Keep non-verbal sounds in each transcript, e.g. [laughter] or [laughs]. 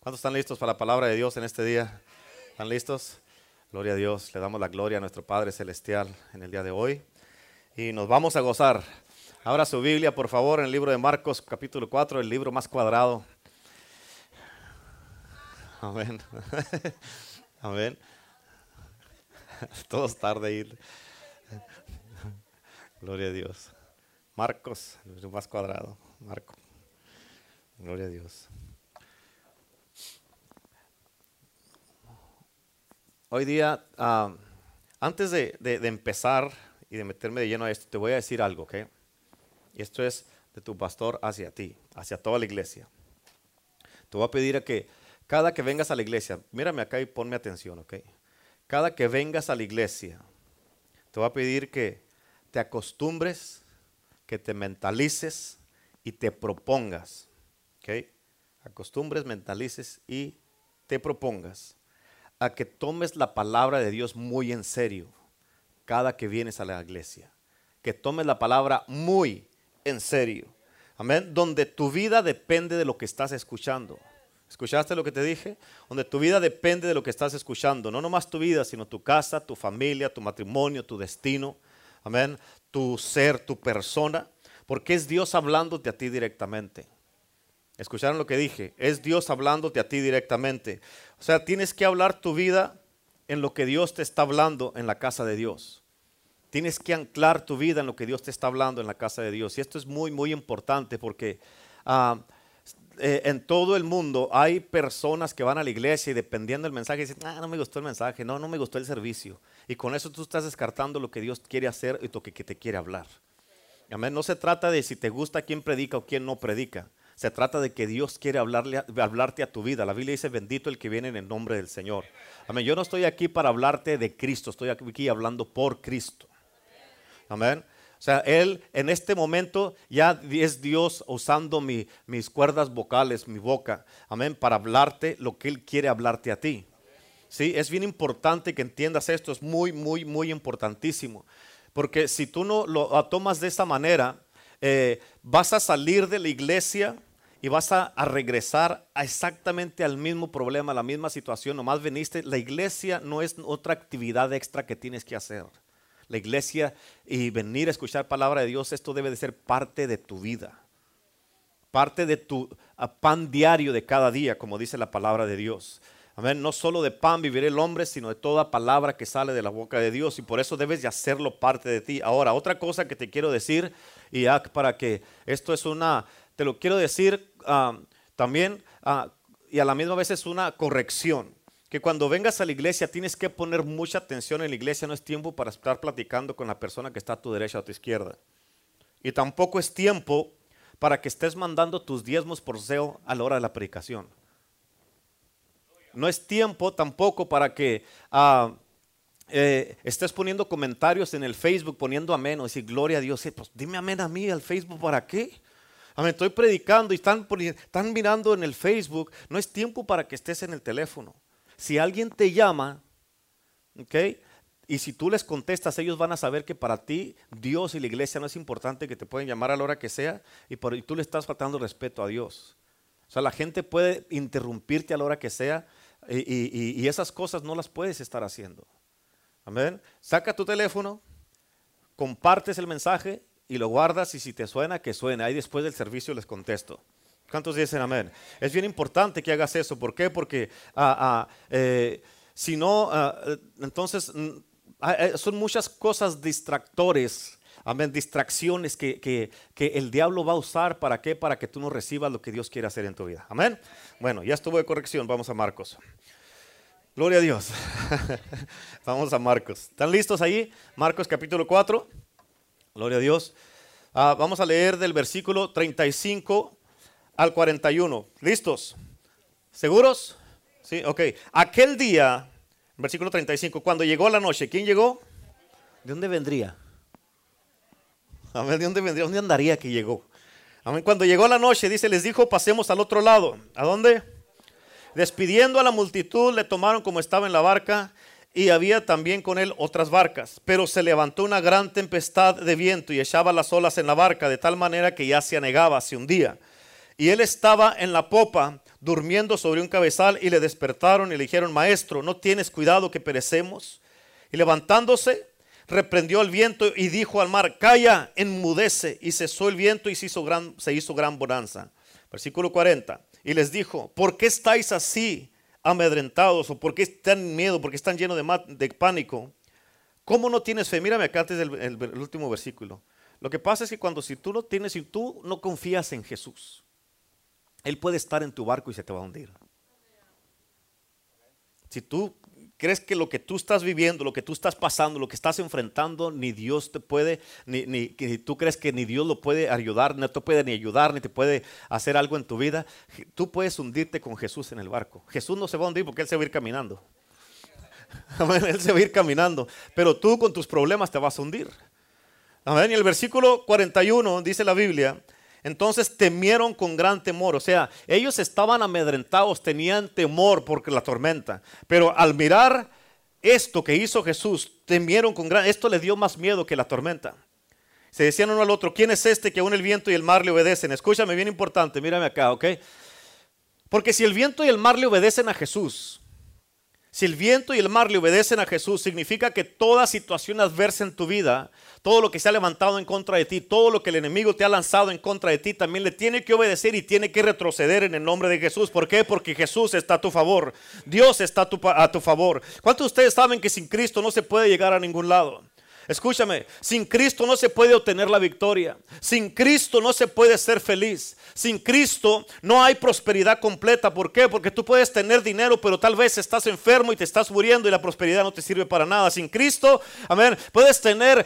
¿Cuántos están listos para la palabra de Dios en este día? ¿Están listos? Gloria a Dios. Le damos la gloria a nuestro Padre Celestial en el día de hoy. Y nos vamos a gozar. Abra su Biblia, por favor, en el libro de Marcos, capítulo 4, el libro más cuadrado. Amén. [laughs] Amén. Todos tarde ir. Gloria a Dios. Marcos, el libro más cuadrado. Marco. Gloria a Dios. Hoy día, ah, antes de, empezar y de meterme de lleno a esto, te voy a decir algo, ¿ok? Y esto es de tu pastor hacia ti, hacia toda la iglesia. Te voy a pedir a que cada que vengas a la iglesia, mírame acá y ponme atención, ¿ok? Cada que vengas a la iglesia, te voy a pedir que te acostumbres, que te mentalices y te propongas, ¿ok? Acostumbres, mentalices y te propongas a que tomes la palabra de Dios muy en serio cada que vienes a la iglesia. Que tomes la palabra muy en serio. Amén. Donde tu vida depende de lo que estás escuchando. ¿Escuchaste lo que te dije? Donde tu vida depende de lo que estás escuchando. No nomás tu vida, sino tu casa, tu familia, tu matrimonio, tu destino. Amén. Tu ser, tu persona. Porque es Dios hablándote a ti directamente. ¿Escucharon lo que dije? Es Dios hablándote a ti directamente. O sea, tienes que hablar tu vida en lo que Dios te está hablando en la casa de Dios. Tienes que anclar tu vida en lo que Dios te está hablando en la casa de Dios. Y esto es muy, muy importante porque ah, eh, en todo el mundo hay personas que van a la iglesia y dependiendo del mensaje dicen, ah, no me gustó el mensaje, no, no me gustó el servicio. Y con eso tú estás descartando lo que Dios quiere hacer y lo que, te quiere hablar. Amén. No se trata de si te gusta quién predica o quién no predica. Se trata de que Dios quiere hablarle, hablarte a tu vida. La Biblia dice, bendito el que viene en el nombre del Señor. Amén. Yo no estoy aquí para hablarte de Cristo, estoy aquí hablando por Cristo. Amén. O sea, Él en este momento ya es Dios usando mis cuerdas vocales, mi boca. Amén. Para hablarte lo que Él quiere hablarte a ti. Sí, es bien importante que entiendas esto. Es muy, muy, muy importantísimo. Porque si tú no lo tomas de esa manera, eh, vas a salir de la iglesia y vas a, regresar a exactamente al mismo problema, a la misma situación. Nomás veniste, la iglesia no es otra actividad extra que tienes que hacer. La iglesia y venir a escuchar palabra de Dios, esto debe de ser parte de tu vida. Parte de tu pan diario de cada día, como dice la palabra de Dios. Amén. No solo de pan vivirá el hombre, sino de toda palabra que sale de la boca de Dios. Y por eso debes de hacerlo parte de ti. Ahora, otra cosa que te quiero decir, y para que esto es una te lo quiero decir ah, también ah, y a la misma vez es una corrección. Que cuando vengas a la iglesia tienes que poner mucha atención en la iglesia. No es tiempo para estar platicando con la persona que está a tu derecha o a tu izquierda. Y tampoco es tiempo para que estés mandando tus diezmos por SEO a la hora de la predicación. No es tiempo tampoco para que ah, eh, estés poniendo comentarios en el Facebook, poniendo amén o decir gloria a Dios. pues dime amén a mí al Facebook, ¿para qué? Amén, estoy predicando y están, mirando en el Facebook. No es tiempo para que estés en el teléfono. Si alguien te llama, ¿ok? Y si tú les contestas, ellos van a saber que para ti Dios y la iglesia no es importante, que te pueden llamar a la hora que sea y, tú le estás faltando respeto a Dios. O sea, la gente puede interrumpirte a la hora que sea y, y esas cosas no las puedes estar haciendo. Amén. Saca tu teléfono, compartes el mensaje y lo guardas y si te suena, que suene. Ahí después del servicio les contesto. ¿Cuántos dicen amén? Es bien importante que hagas eso. ¿Por qué? Porque ah, ah, eh, si no, ah, entonces mm, eh, son muchas cosas distractores. Amén, distracciones que, que, que, el diablo va a usar. ¿Para qué? Para que tú no recibas lo que Dios quiere hacer en tu vida. Amén. Bueno, ya estuvo de corrección. Vamos a Marcos. Gloria a Dios. [laughs] Vamos a Marcos. ¿Están listos ahí? Marcos capítulo 4. Gloria a Dios. Ah, vamos a leer del versículo 35 al 41. ¿Listos? ¿Seguros? Sí, ok. Aquel día, versículo 35, cuando llegó la noche, ¿quién llegó? ¿De dónde vendría? A ver, ¿de dónde vendría? ¿Dónde andaría que llegó? Amén. Cuando llegó la noche, dice, les dijo, pasemos al otro lado. ¿A dónde? Despidiendo a la multitud, le tomaron como estaba en la barca y había también con él otras barcas. Pero se levantó una gran tempestad de viento y echaba las olas en la barca de tal manera que ya se anegaba, se hundía. Y él estaba en la popa durmiendo sobre un cabezal y le despertaron y le dijeron, maestro, ¿no tienes cuidado que perecemos? Y levantándose, reprendió el viento y dijo al mar, calla, enmudece. Y cesó el viento y se hizo gran, se hizo gran bonanza. Versículo 40. Y les dijo, ¿por qué estáis así amedrentados? ¿O por qué están en miedo? ¿Por qué están llenos de, de pánico? ¿Cómo no tienes fe? Mírame acá antes del el último versículo. Lo que pasa es que cuando si tú no tienes, si tú no confías en Jesús, Él puede estar en tu barco y se te va a hundir. Si tú crees que lo que tú estás viviendo, lo que tú estás pasando, lo que estás enfrentando, ni Dios te puede, ni, tú crees que ni Dios lo puede ayudar, no te puede ni ayudar, ni te puede hacer algo en tu vida, tú puedes hundirte con Jesús en el barco. Jesús no se va a hundir porque Él se va a ir caminando. [laughs] Él se va a ir caminando, pero tú con tus problemas te vas a hundir. Amén. Y el versículo 41 dice la Biblia, entonces temieron con gran temor. O sea, ellos estaban amedrentados, tenían temor por la tormenta. Pero al mirar esto que hizo Jesús, temieron con gran... Esto les dio más miedo que la tormenta. Se decían uno al otro, ¿quién es este que aún el viento y el mar le obedecen? Escúchame, bien importante, mírame acá, ¿ok? Porque si el viento y el mar le obedecen a Jesús, si el viento y el mar le obedecen a Jesús, significa que toda situación adversa en tu vida, todo lo que se ha levantado en contra de ti, todo lo que el enemigo te ha lanzado en contra de ti, también le tiene que obedecer y tiene que retroceder en el nombre de Jesús. ¿Por qué? Porque Jesús está a tu favor. Dios está a tu, favor. ¿Cuántos de ustedes saben que sin Cristo no se puede llegar a ningún lado? Escúchame, sin Cristo no se puede obtener la victoria. Sin Cristo no se puede ser feliz. Sin Cristo no hay prosperidad completa. ¿Por qué? Porque tú puedes tener dinero, pero tal vez estás enfermo y te estás muriendo y la prosperidad no te sirve para nada. Sin Cristo, amén, puedes tener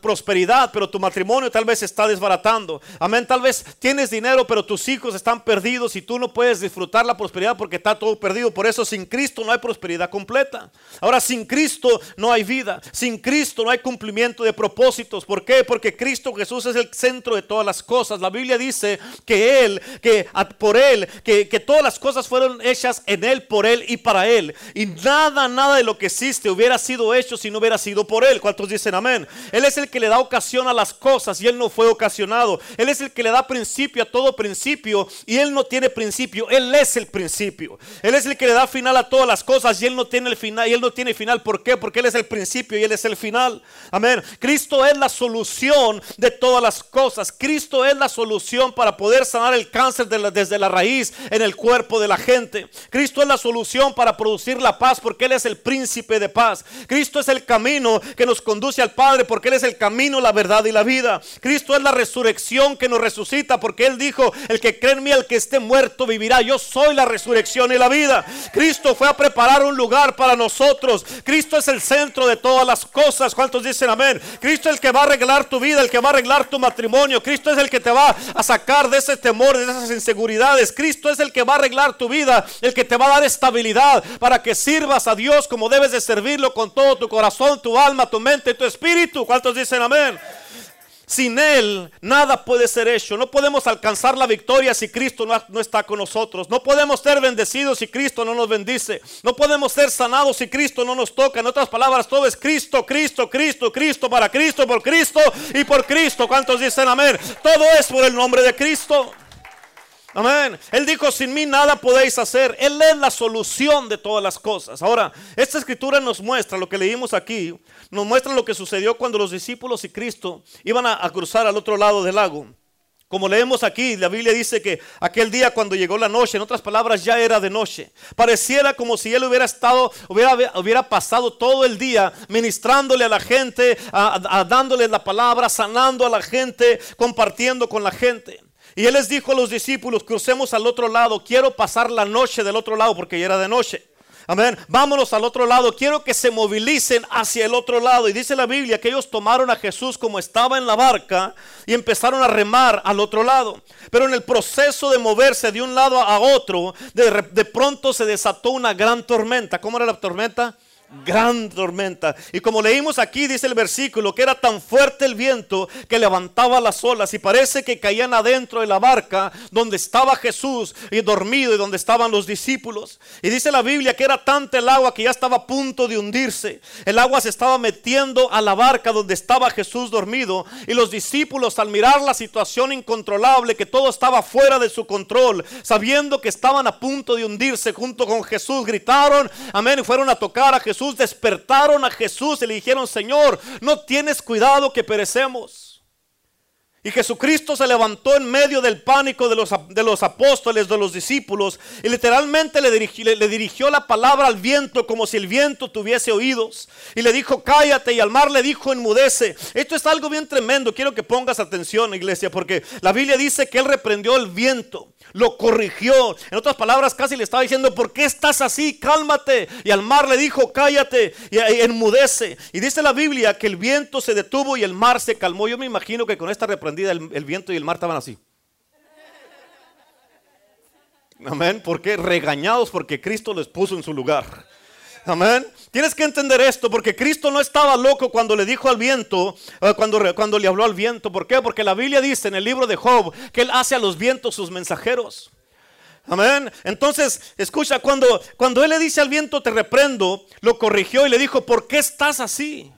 prosperidad, pero tu matrimonio tal vez está desbaratando. Amén, tal vez tienes dinero, pero tus hijos están perdidos y tú no puedes disfrutar la prosperidad porque está todo perdido. Por eso sin Cristo no hay prosperidad completa. Ahora, sin Cristo no hay vida. Sin Cristo no hay cumplimiento cumplimiento de propósitos. ¿Por qué? Porque Cristo Jesús es el centro de todas las cosas. La Biblia dice que Él, que por Él, que, que todas las cosas fueron hechas en Él, por Él y para Él. Y nada, nada de lo que existe hubiera sido hecho si no hubiera sido por Él. ¿Cuántos dicen amén? Él es el que le da ocasión a las cosas y Él no fue ocasionado. Él es el que le da principio a todo principio y Él no tiene principio. Él es el principio. Él es el que le da final a todas las cosas y Él no tiene el final. Y Él no tiene final. ¿Por qué? Porque Él es el principio y Él es el final. Amén. Cristo es la solución de todas las cosas. Cristo es la solución para poder sanar el cáncer desde la raíz en el cuerpo de la gente. Cristo es la solución para producir la paz porque Él es el príncipe de paz. Cristo es el camino que nos conduce al Padre porque Él es el camino, la verdad y la vida. Cristo es la resurrección que nos resucita porque Él dijo, el que cree en mí, el que esté muerto vivirá. Yo soy la resurrección y la vida. Cristo fue a preparar un lugar para nosotros. Cristo es el centro de todas las cosas. ¿Cuántos dicen? Amén. Cristo es el que va a arreglar tu vida, el que va a arreglar tu matrimonio. Cristo es el que te va a sacar de ese temor, de esas inseguridades. Cristo es el que va a arreglar tu vida, el que te va a dar estabilidad para que sirvas a Dios como debes de servirlo con todo tu corazón, tu alma, tu mente tu espíritu. ¿Cuántos dicen amén? Sin Él nada puede ser hecho. No podemos alcanzar la victoria si Cristo no, está con nosotros. No podemos ser bendecidos si Cristo no nos bendice. No podemos ser sanados si Cristo no nos toca. En otras palabras, todo es Cristo, Cristo, Cristo, Cristo, para Cristo, por Cristo y por Cristo. ¿Cuántos dicen amén? Todo es por el nombre de Cristo. Amén. Él dijo, sin mí nada podéis hacer. Él es la solución de todas las cosas. Ahora, esta escritura nos muestra lo que leímos aquí, nos muestra lo que sucedió cuando los discípulos y Cristo iban a, cruzar al otro lado del lago. Como leemos aquí, la Biblia dice que aquel día cuando llegó la noche, en otras palabras, ya era de noche. Pareciera como si él hubiera estado, hubiera, hubiera pasado todo el día ministrándole a la gente, dándole la palabra, sanando a la gente, compartiendo con la gente. Y él les dijo a los discípulos, crucemos al otro lado, quiero pasar la noche del otro lado porque ya era de noche. Amén. Vámonos al otro lado. Quiero que se movilicen hacia el otro lado. Y dice la Biblia que ellos tomaron a Jesús como estaba en la barca y empezaron a remar al otro lado. Pero en el proceso de moverse de un lado a otro, de, de pronto se desató una gran tormenta. ¿Cómo era la tormenta? Gran tormenta. Y como leímos aquí, dice el versículo, que era tan fuerte el viento que levantaba las olas y parece que caían adentro de la barca donde estaba Jesús y dormido y donde estaban los discípulos. Y dice la Biblia que era tanta el agua que ya estaba a punto de hundirse. El agua se estaba metiendo a la barca donde estaba Jesús dormido y los discípulos al mirar la situación incontrolable, que todo estaba fuera de su control, sabiendo que estaban a punto de hundirse junto con Jesús, gritaron, amén, y fueron a tocar a Jesús despertaron a Jesús y le dijeron, Señor, no tienes cuidado que perecemos. Y Jesucristo se levantó en medio del pánico de los, de los apóstoles, de los discípulos, y literalmente le dirigió, le, dirigió, la palabra al viento como si el viento tuviese oídos. Y le dijo, cállate, y al mar le dijo, enmudece. Esto es algo bien tremendo, quiero que pongas atención, iglesia, porque la Biblia dice que él reprendió el viento lo corrigió. En otras palabras, casi le estaba diciendo, ¿por qué estás así? Cálmate. Y al mar le dijo, cállate y, enmudece. Y dice la Biblia que el viento se detuvo y el mar se calmó. Yo me imagino que con esta el, viento y el mar estaban así. Amén. ¿Por qué? Regañados porque Cristo les puso en su lugar. Amén. Tienes que entender esto porque Cristo no estaba loco cuando le dijo al viento, eh, cuando, cuando le habló al viento. ¿Por qué? Porque la Biblia dice en el libro de Job que él hace a los vientos sus mensajeros. Amén. Entonces, escucha, cuando, cuando él le dice al viento, te reprendo, lo corrigió y le dijo, ¿por qué estás así?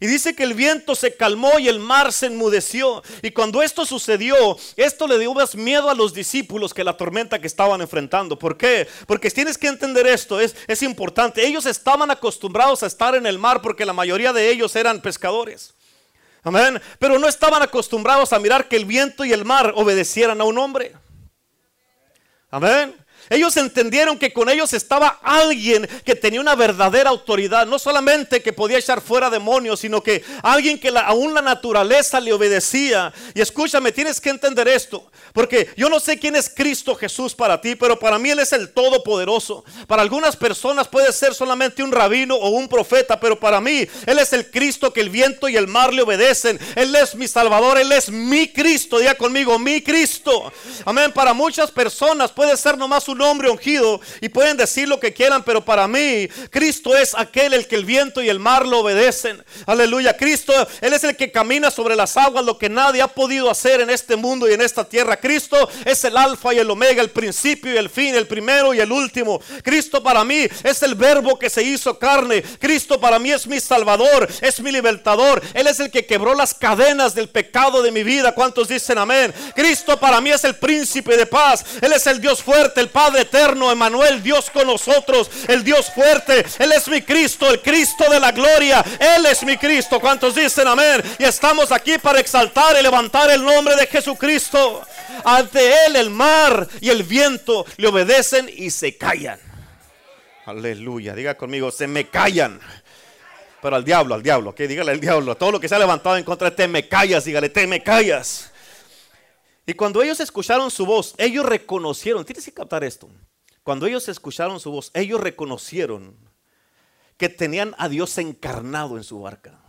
Y dice que el viento se calmó y el mar se enmudeció. Y cuando esto sucedió, esto le dio más miedo a los discípulos que la tormenta que estaban enfrentando. ¿Por qué? Porque tienes que entender esto, es, es importante. Ellos estaban acostumbrados a estar en el mar porque la mayoría de ellos eran pescadores. Amén. Pero no estaban acostumbrados a mirar que el viento y el mar obedecieran a un hombre. Amén. Ellos entendieron que con ellos estaba alguien que tenía una verdadera autoridad, no solamente que podía echar fuera demonios, sino que alguien que aún la naturaleza le obedecía. Y escúchame, tienes que entender esto, porque yo no sé quién es Cristo Jesús para ti, pero para mí Él es el Todopoderoso. Para algunas personas puede ser solamente un rabino o un profeta, pero para mí Él es el Cristo que el viento y el mar le obedecen. Él es mi Salvador, Él es mi Cristo. Diga conmigo, mi Cristo. Amén. Para muchas personas puede ser nomás un hombre ungido y pueden decir lo que quieran, pero para mí Cristo es aquel el que el viento y el mar lo obedecen. Aleluya. Cristo, Él es el que camina sobre las aguas, lo que nadie ha podido hacer en este mundo y en esta tierra. Cristo es el alfa y el omega, el principio y el fin, el primero y el último. Cristo para mí es el verbo que se hizo carne. Cristo para mí es mi salvador, es mi libertador. Él es el que quebró las cadenas del pecado de mi vida. ¿Cuántos dicen amén? Cristo para mí es el príncipe de paz. Él es el Dios fuerte, el Padre eterno, Emanuel, Dios con nosotros, el Dios fuerte. Él es mi Cristo, el Cristo de la gloria. Él es mi Cristo. ¿Cuántos dicen amén? Y estamos aquí para exaltar y levantar el nombre de Jesucristo. Ante él el mar y el viento le obedecen y se callan. Aleluya. Diga conmigo, se me callan. Pero al diablo, al diablo, que dígale al diablo, todo lo que se ha levantado en contra de te me callas, dígale, te me callas. Y cuando ellos escucharon su voz, ellos reconocieron, tienes que captar esto. Cuando ellos escucharon su voz, ellos reconocieron que tenían a Dios encarnado en su barca.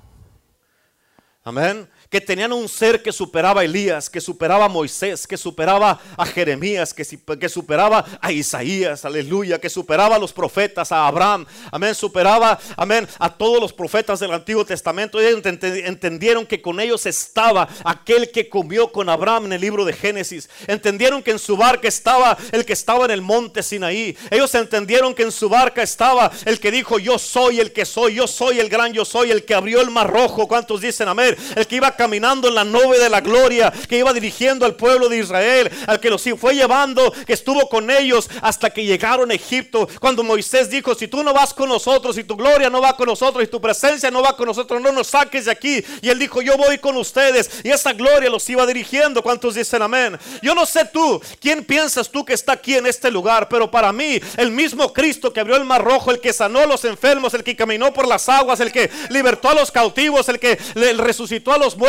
Amén que tenían un ser que superaba a Elías, que superaba a Moisés, que superaba a Jeremías, que, que superaba a Isaías, aleluya, que superaba a los profetas, a Abraham, amén, superaba, amén, a todos los profetas del Antiguo Testamento. Ellos entendieron que con ellos estaba aquel que comió con Abraham en el libro de Génesis. Entendieron que en su barca estaba el que estaba en el monte Sinaí. Ellos entendieron que en su barca estaba el que dijo, yo soy el que soy, yo soy el gran yo soy, el que abrió el mar rojo. ¿Cuántos dicen amén? El que iba caminando en la nube de la gloria, que iba dirigiendo al pueblo de Israel, al que los fue llevando, que estuvo con ellos hasta que llegaron a Egipto. Cuando Moisés dijo, si tú no vas con nosotros, y tu gloria no va con nosotros, y tu presencia no va con nosotros, no nos saques de aquí. Y él dijo, yo voy con ustedes. Y esa gloria los iba dirigiendo. ¿Cuántos dicen amén? Yo no sé tú, ¿quién piensas tú que está aquí en este lugar? Pero para mí, el mismo Cristo que abrió el mar rojo, el que sanó a los enfermos, el que caminó por las aguas, el que libertó a los cautivos, el que resucitó a los muertos,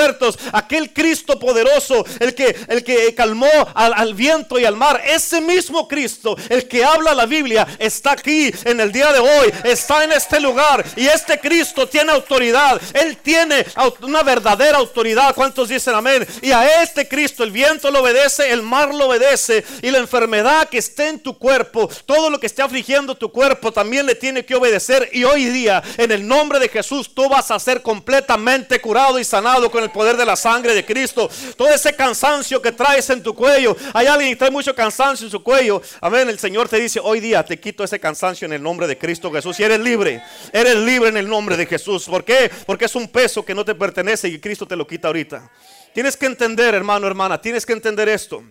aquel Cristo poderoso, el que, el que calmó al, al viento y al mar, ese mismo Cristo, el que habla la Biblia, está aquí en el día de hoy, está en este lugar y este Cristo tiene autoridad, Él tiene una verdadera autoridad. ¿Cuántos dicen amén? Y a este Cristo el viento lo obedece, el mar lo obedece y la enfermedad que esté en tu cuerpo, todo lo que esté afligiendo tu cuerpo también le tiene que obedecer. Y hoy día, en el nombre de Jesús, tú vas a ser completamente curado y sanado con el poder de la sangre de Cristo. Todo ese cansancio que traes en tu cuello, hay alguien que trae mucho cansancio en su cuello. Amén. El Señor te dice, hoy día te quito ese cansancio en el nombre de Cristo Jesús y eres libre. Eres libre en el nombre de Jesús. ¿Por qué? Porque es un peso que no te pertenece y Cristo te lo quita ahorita. Tienes que entender, hermano, hermana, tienes que entender esto.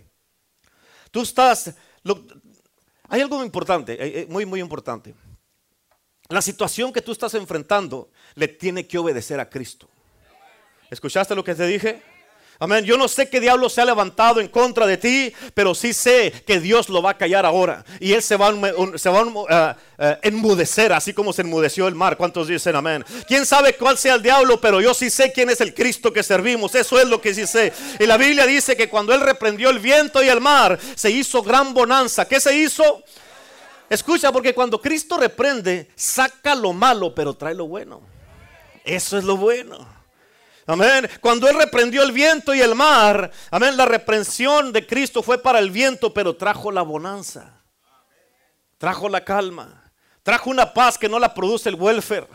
Tú estás... hay algo importante, eh, eh, muy, muy importante. La situación que tú estás enfrentando le tiene que obedecer a Cristo. ¿Escuchaste lo que te dije? Amén. Yo no sé qué diablo se ha levantado en contra de ti, pero sí sé que Dios lo va a callar ahora. Y Él se va, a uh, uh, enmudecer, así como se enmudeció el mar. ¿Cuántos dicen amén? ¿Quién sabe cuál sea el diablo? Pero yo sí sé quién es el Cristo que servimos. Eso es lo que sí sé. Y la Biblia dice que cuando Él reprendió el viento y el mar, se hizo gran bonanza. ¿Qué se hizo? Escucha, porque cuando Cristo reprende, saca lo malo, pero trae lo bueno. Eso es lo bueno. Amén. Cuando Él reprendió el viento y el mar, amén, la reprensión de Cristo fue para el viento, pero trajo la bonanza. Trajo la calma. Trajo una paz que no la produce el welfare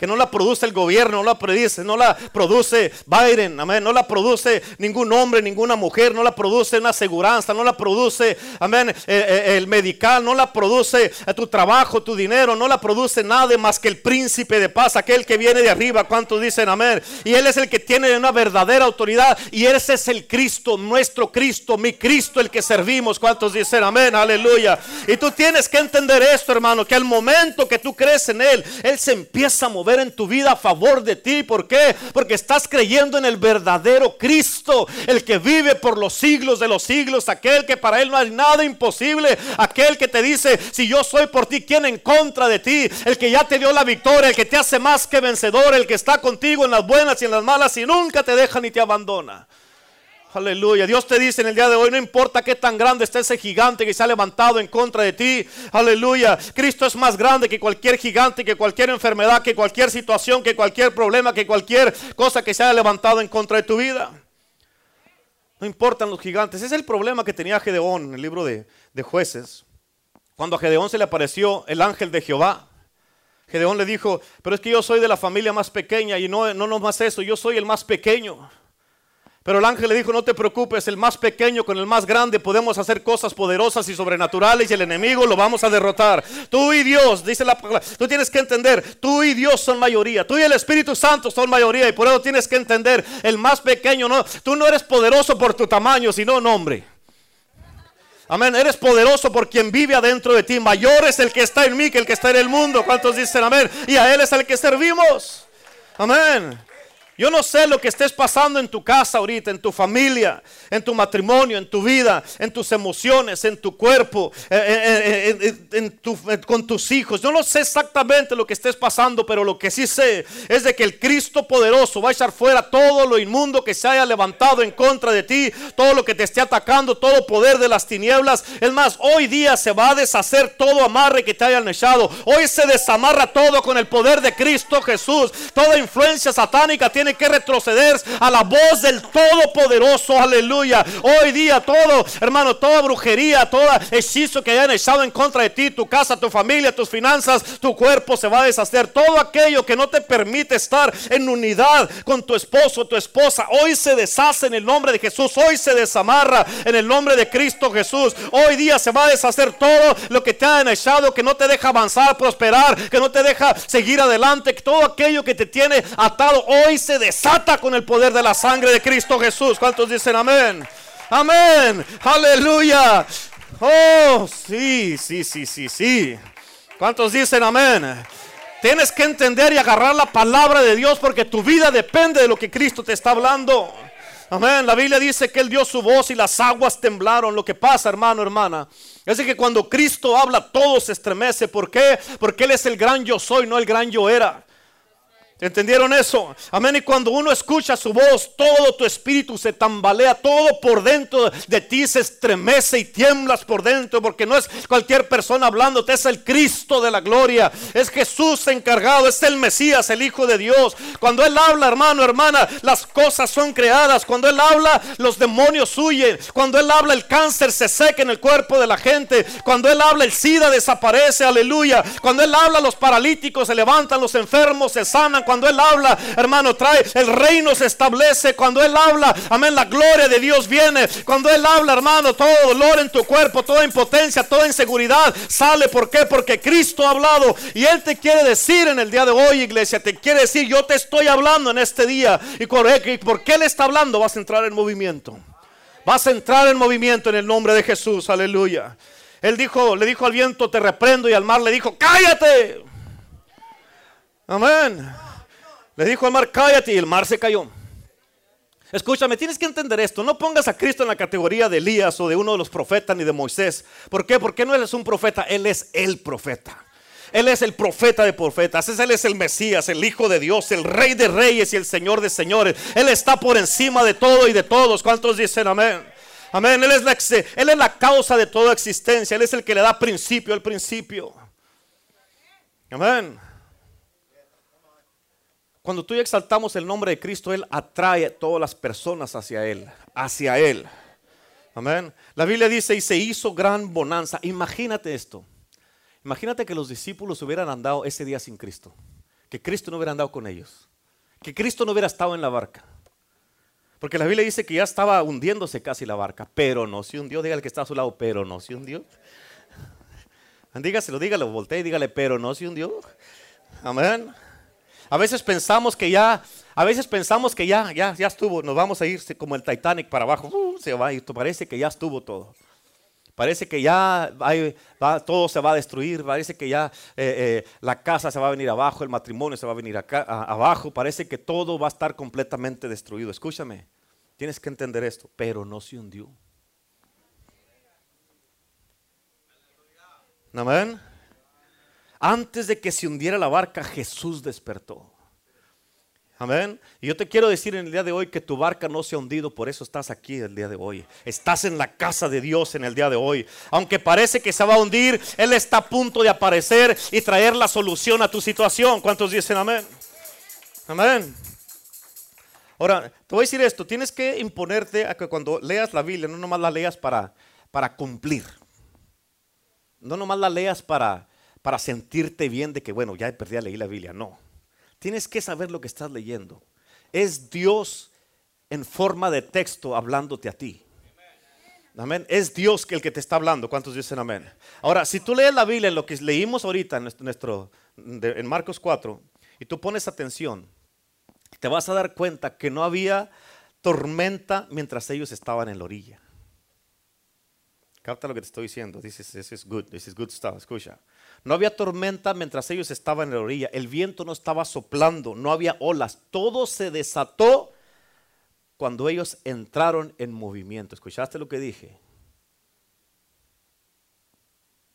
que no la produce el gobierno, no la produce, no la produce Biden, amén, no la produce ningún hombre, ninguna mujer, no la produce una aseguranza, no la produce, amén, eh, eh, el medical, no la produce eh, tu trabajo, tu dinero, no la produce nada más que el príncipe de paz, aquel que viene de arriba, ¿cuántos dicen amén? Y él es el que tiene una verdadera autoridad y ese es el Cristo, nuestro Cristo, mi Cristo, el que servimos, ¿cuántos dicen amén? Aleluya. Y tú tienes que entender esto, hermano, que al momento que tú crees en Él, Él se empieza a mover en tu vida a favor de ti. ¿Por qué? Porque estás creyendo en el verdadero Cristo, el que vive por los siglos de los siglos, aquel que para él no hay nada imposible, aquel que te dice, si yo soy por ti, ¿quién en contra de ti? El que ya te dio la victoria, el que te hace más que vencedor, el que está contigo en las buenas y en las malas y nunca te deja ni te abandona. Aleluya. Dios te dice en el día de hoy, no importa qué tan grande esté ese gigante que se ha levantado en contra de ti. Aleluya. Cristo es más grande que cualquier gigante, que cualquier enfermedad, que cualquier situación, que cualquier problema, que cualquier cosa que se haya levantado en contra de tu vida. No importan los gigantes. Ese es el problema que tenía Gedeón en el libro de, jueces. Cuando a Gedeón se le apareció el ángel de Jehová. Gedeón le dijo, pero es que yo soy de la familia más pequeña y no, no, no más eso, yo soy el más pequeño. Pero el ángel le dijo, no te preocupes, el más pequeño con el más grande podemos hacer cosas poderosas y sobrenaturales y el enemigo lo vamos a derrotar. Tú y Dios, dice la palabra, tú tienes que entender, tú y Dios son mayoría, tú y el Espíritu Santo son mayoría y por eso tienes que entender, el más pequeño, no, tú no eres poderoso por tu tamaño, sino nombre. Amén, eres poderoso por quien vive adentro de ti. Mayor es el que está en mí que el que está en el mundo. ¿Cuántos dicen amén? Y a Él es el que servimos. Amén. Yo no sé lo que estés pasando en tu casa ahorita, en tu familia, en tu matrimonio, en tu vida, en tus emociones, en tu cuerpo, eh, eh, eh, con tus hijos. Yo no sé exactamente lo que estés pasando, pero lo que sí sé es de que el Cristo poderoso va a echar fuera todo lo inmundo que se haya levantado en contra de ti, todo lo que te esté atacando, todo poder de las tinieblas. Es más, hoy día se va a deshacer todo amarre que te hayan echado. Hoy se desamarra todo con el poder de Cristo Jesús. Toda influencia satánica tiene que retroceder a la voz del Todopoderoso. Aleluya. Hoy día todo, hermano, toda brujería, todo hechizo que hayan echado en contra de ti, tu casa, tu familia, tus finanzas, tu cuerpo se va a deshacer. Todo aquello que no te permite estar en unidad con tu esposo, tu esposa, hoy se deshace en el nombre de Jesús. Hoy se desamarra en el nombre de Cristo Jesús. Hoy día se va a deshacer todo lo que te han echado, que no te deja avanzar, prosperar, que no te deja seguir adelante, todo aquello que te tiene atado, hoy se desata con el poder de la sangre de Cristo Jesús. ¿Cuántos dicen amén? Amén. Aleluya. Oh, sí, sí, sí, sí, sí. ¿Cuántos dicen amén? Tienes que entender y agarrar la palabra de Dios porque tu vida depende de lo que Cristo te está hablando. Amén. La Biblia dice que Él dio su voz y las aguas temblaron. Lo que pasa, hermano, hermana, es que cuando Cristo habla, todo se estremece. ¿Por qué? Porque Él es el gran yo soy, no el gran yo era. ¿Entendieron eso? Amén. Y cuando uno escucha su voz, todo tu espíritu se tambalea, todo por dentro de ti se estremece y tiemblas por dentro, porque no es cualquier persona hablándote, es el Cristo de la gloria, es Jesús encargado, es el Mesías, el Hijo de Dios. Cuando Él habla, hermano, hermana, las cosas son creadas. Cuando Él habla, los demonios huyen. Cuando Él habla, el cáncer se seca en el cuerpo de la gente. Cuando Él habla, el SIDA desaparece, aleluya. Cuando Él habla, los paralíticos se levantan, los enfermos se sanan cuando Él habla, hermano, trae, el reino se establece. Cuando Él habla, amén, la gloria de Dios viene. Cuando Él habla, hermano, todo dolor en tu cuerpo, toda impotencia, toda inseguridad sale. ¿Por qué? Porque Cristo ha hablado. Y Él te quiere decir en el día de hoy, iglesia, te quiere decir, yo te estoy hablando en este día. Y por qué Él está hablando, vas a entrar en movimiento. Vas a entrar en movimiento en el nombre de Jesús, aleluya. Él dijo, le dijo al viento, te reprendo, y al mar le dijo, cállate. Amén. Le dijo al mar, cállate y el mar se cayó. Escúchame, tienes que entender esto. No pongas a Cristo en la categoría de Elías o de uno de los profetas ni de Moisés. ¿Por qué? Porque no él es un profeta, él es el profeta. Él es el profeta de profetas. Él es el Mesías, el Hijo de Dios, el Rey de Reyes y el Señor de Señores. Él está por encima de todo y de todos. ¿Cuántos dicen amén? Amén. Él es la, él es la causa de toda existencia. Él es el que le da principio al principio. Amén. Cuando tú y exaltamos el nombre de Cristo, Él atrae a todas las personas hacia Él, hacia Él. Amén. La Biblia dice, y se hizo gran bonanza. Imagínate esto. Imagínate que los discípulos hubieran andado ese día sin Cristo. Que Cristo no hubiera andado con ellos. Que Cristo no hubiera estado en la barca. Porque la Biblia dice que ya estaba hundiéndose casi la barca, pero no se hundió. Dígale que está a su lado, pero no se hundió. Dígaselo, dígalo, voltee y dígale, pero no se hundió. Amén. A veces pensamos que ya, a veces pensamos que ya, ya, ya estuvo, nos vamos a ir como el Titanic para abajo, uh, se va y parece que ya estuvo todo. Parece que ya todo se va a destruir, parece que ya eh, eh, la casa se va a venir abajo, el matrimonio se va a venir abajo, parece que todo va a estar completamente destruido. Escúchame, tienes que entender esto, pero no se hundió. Amén. Antes de que se hundiera la barca, Jesús despertó. Amén. Y yo te quiero decir en el día de hoy que tu barca no se ha hundido, por eso estás aquí el día de hoy. Estás en la casa de Dios en el día de hoy. Aunque parece que se va a hundir, Él está a punto de aparecer y traer la solución a tu situación. ¿Cuántos dicen amén? Amén. Ahora, te voy a decir esto, tienes que imponerte a que cuando leas la Biblia, no nomás la leas para, para cumplir. No nomás la leas para, para sentirte bien de que, bueno, ya perdí a leer la Biblia. No. Tienes que saber lo que estás leyendo. Es Dios en forma de texto hablándote a ti. Amén. Es Dios el que te está hablando. ¿Cuántos dicen amén? Ahora, si tú lees la Biblia, en lo que leímos ahorita en, nuestro, en Marcos 4, y tú pones atención, te vas a dar cuenta que no había tormenta mientras ellos estaban en la orilla. Capta lo que te estoy diciendo. This is, this is good. This is good stuff. Escucha. No había tormenta mientras ellos estaban en la orilla. El viento no estaba soplando. No había olas. Todo se desató cuando ellos entraron en movimiento. ¿Escuchaste lo que dije?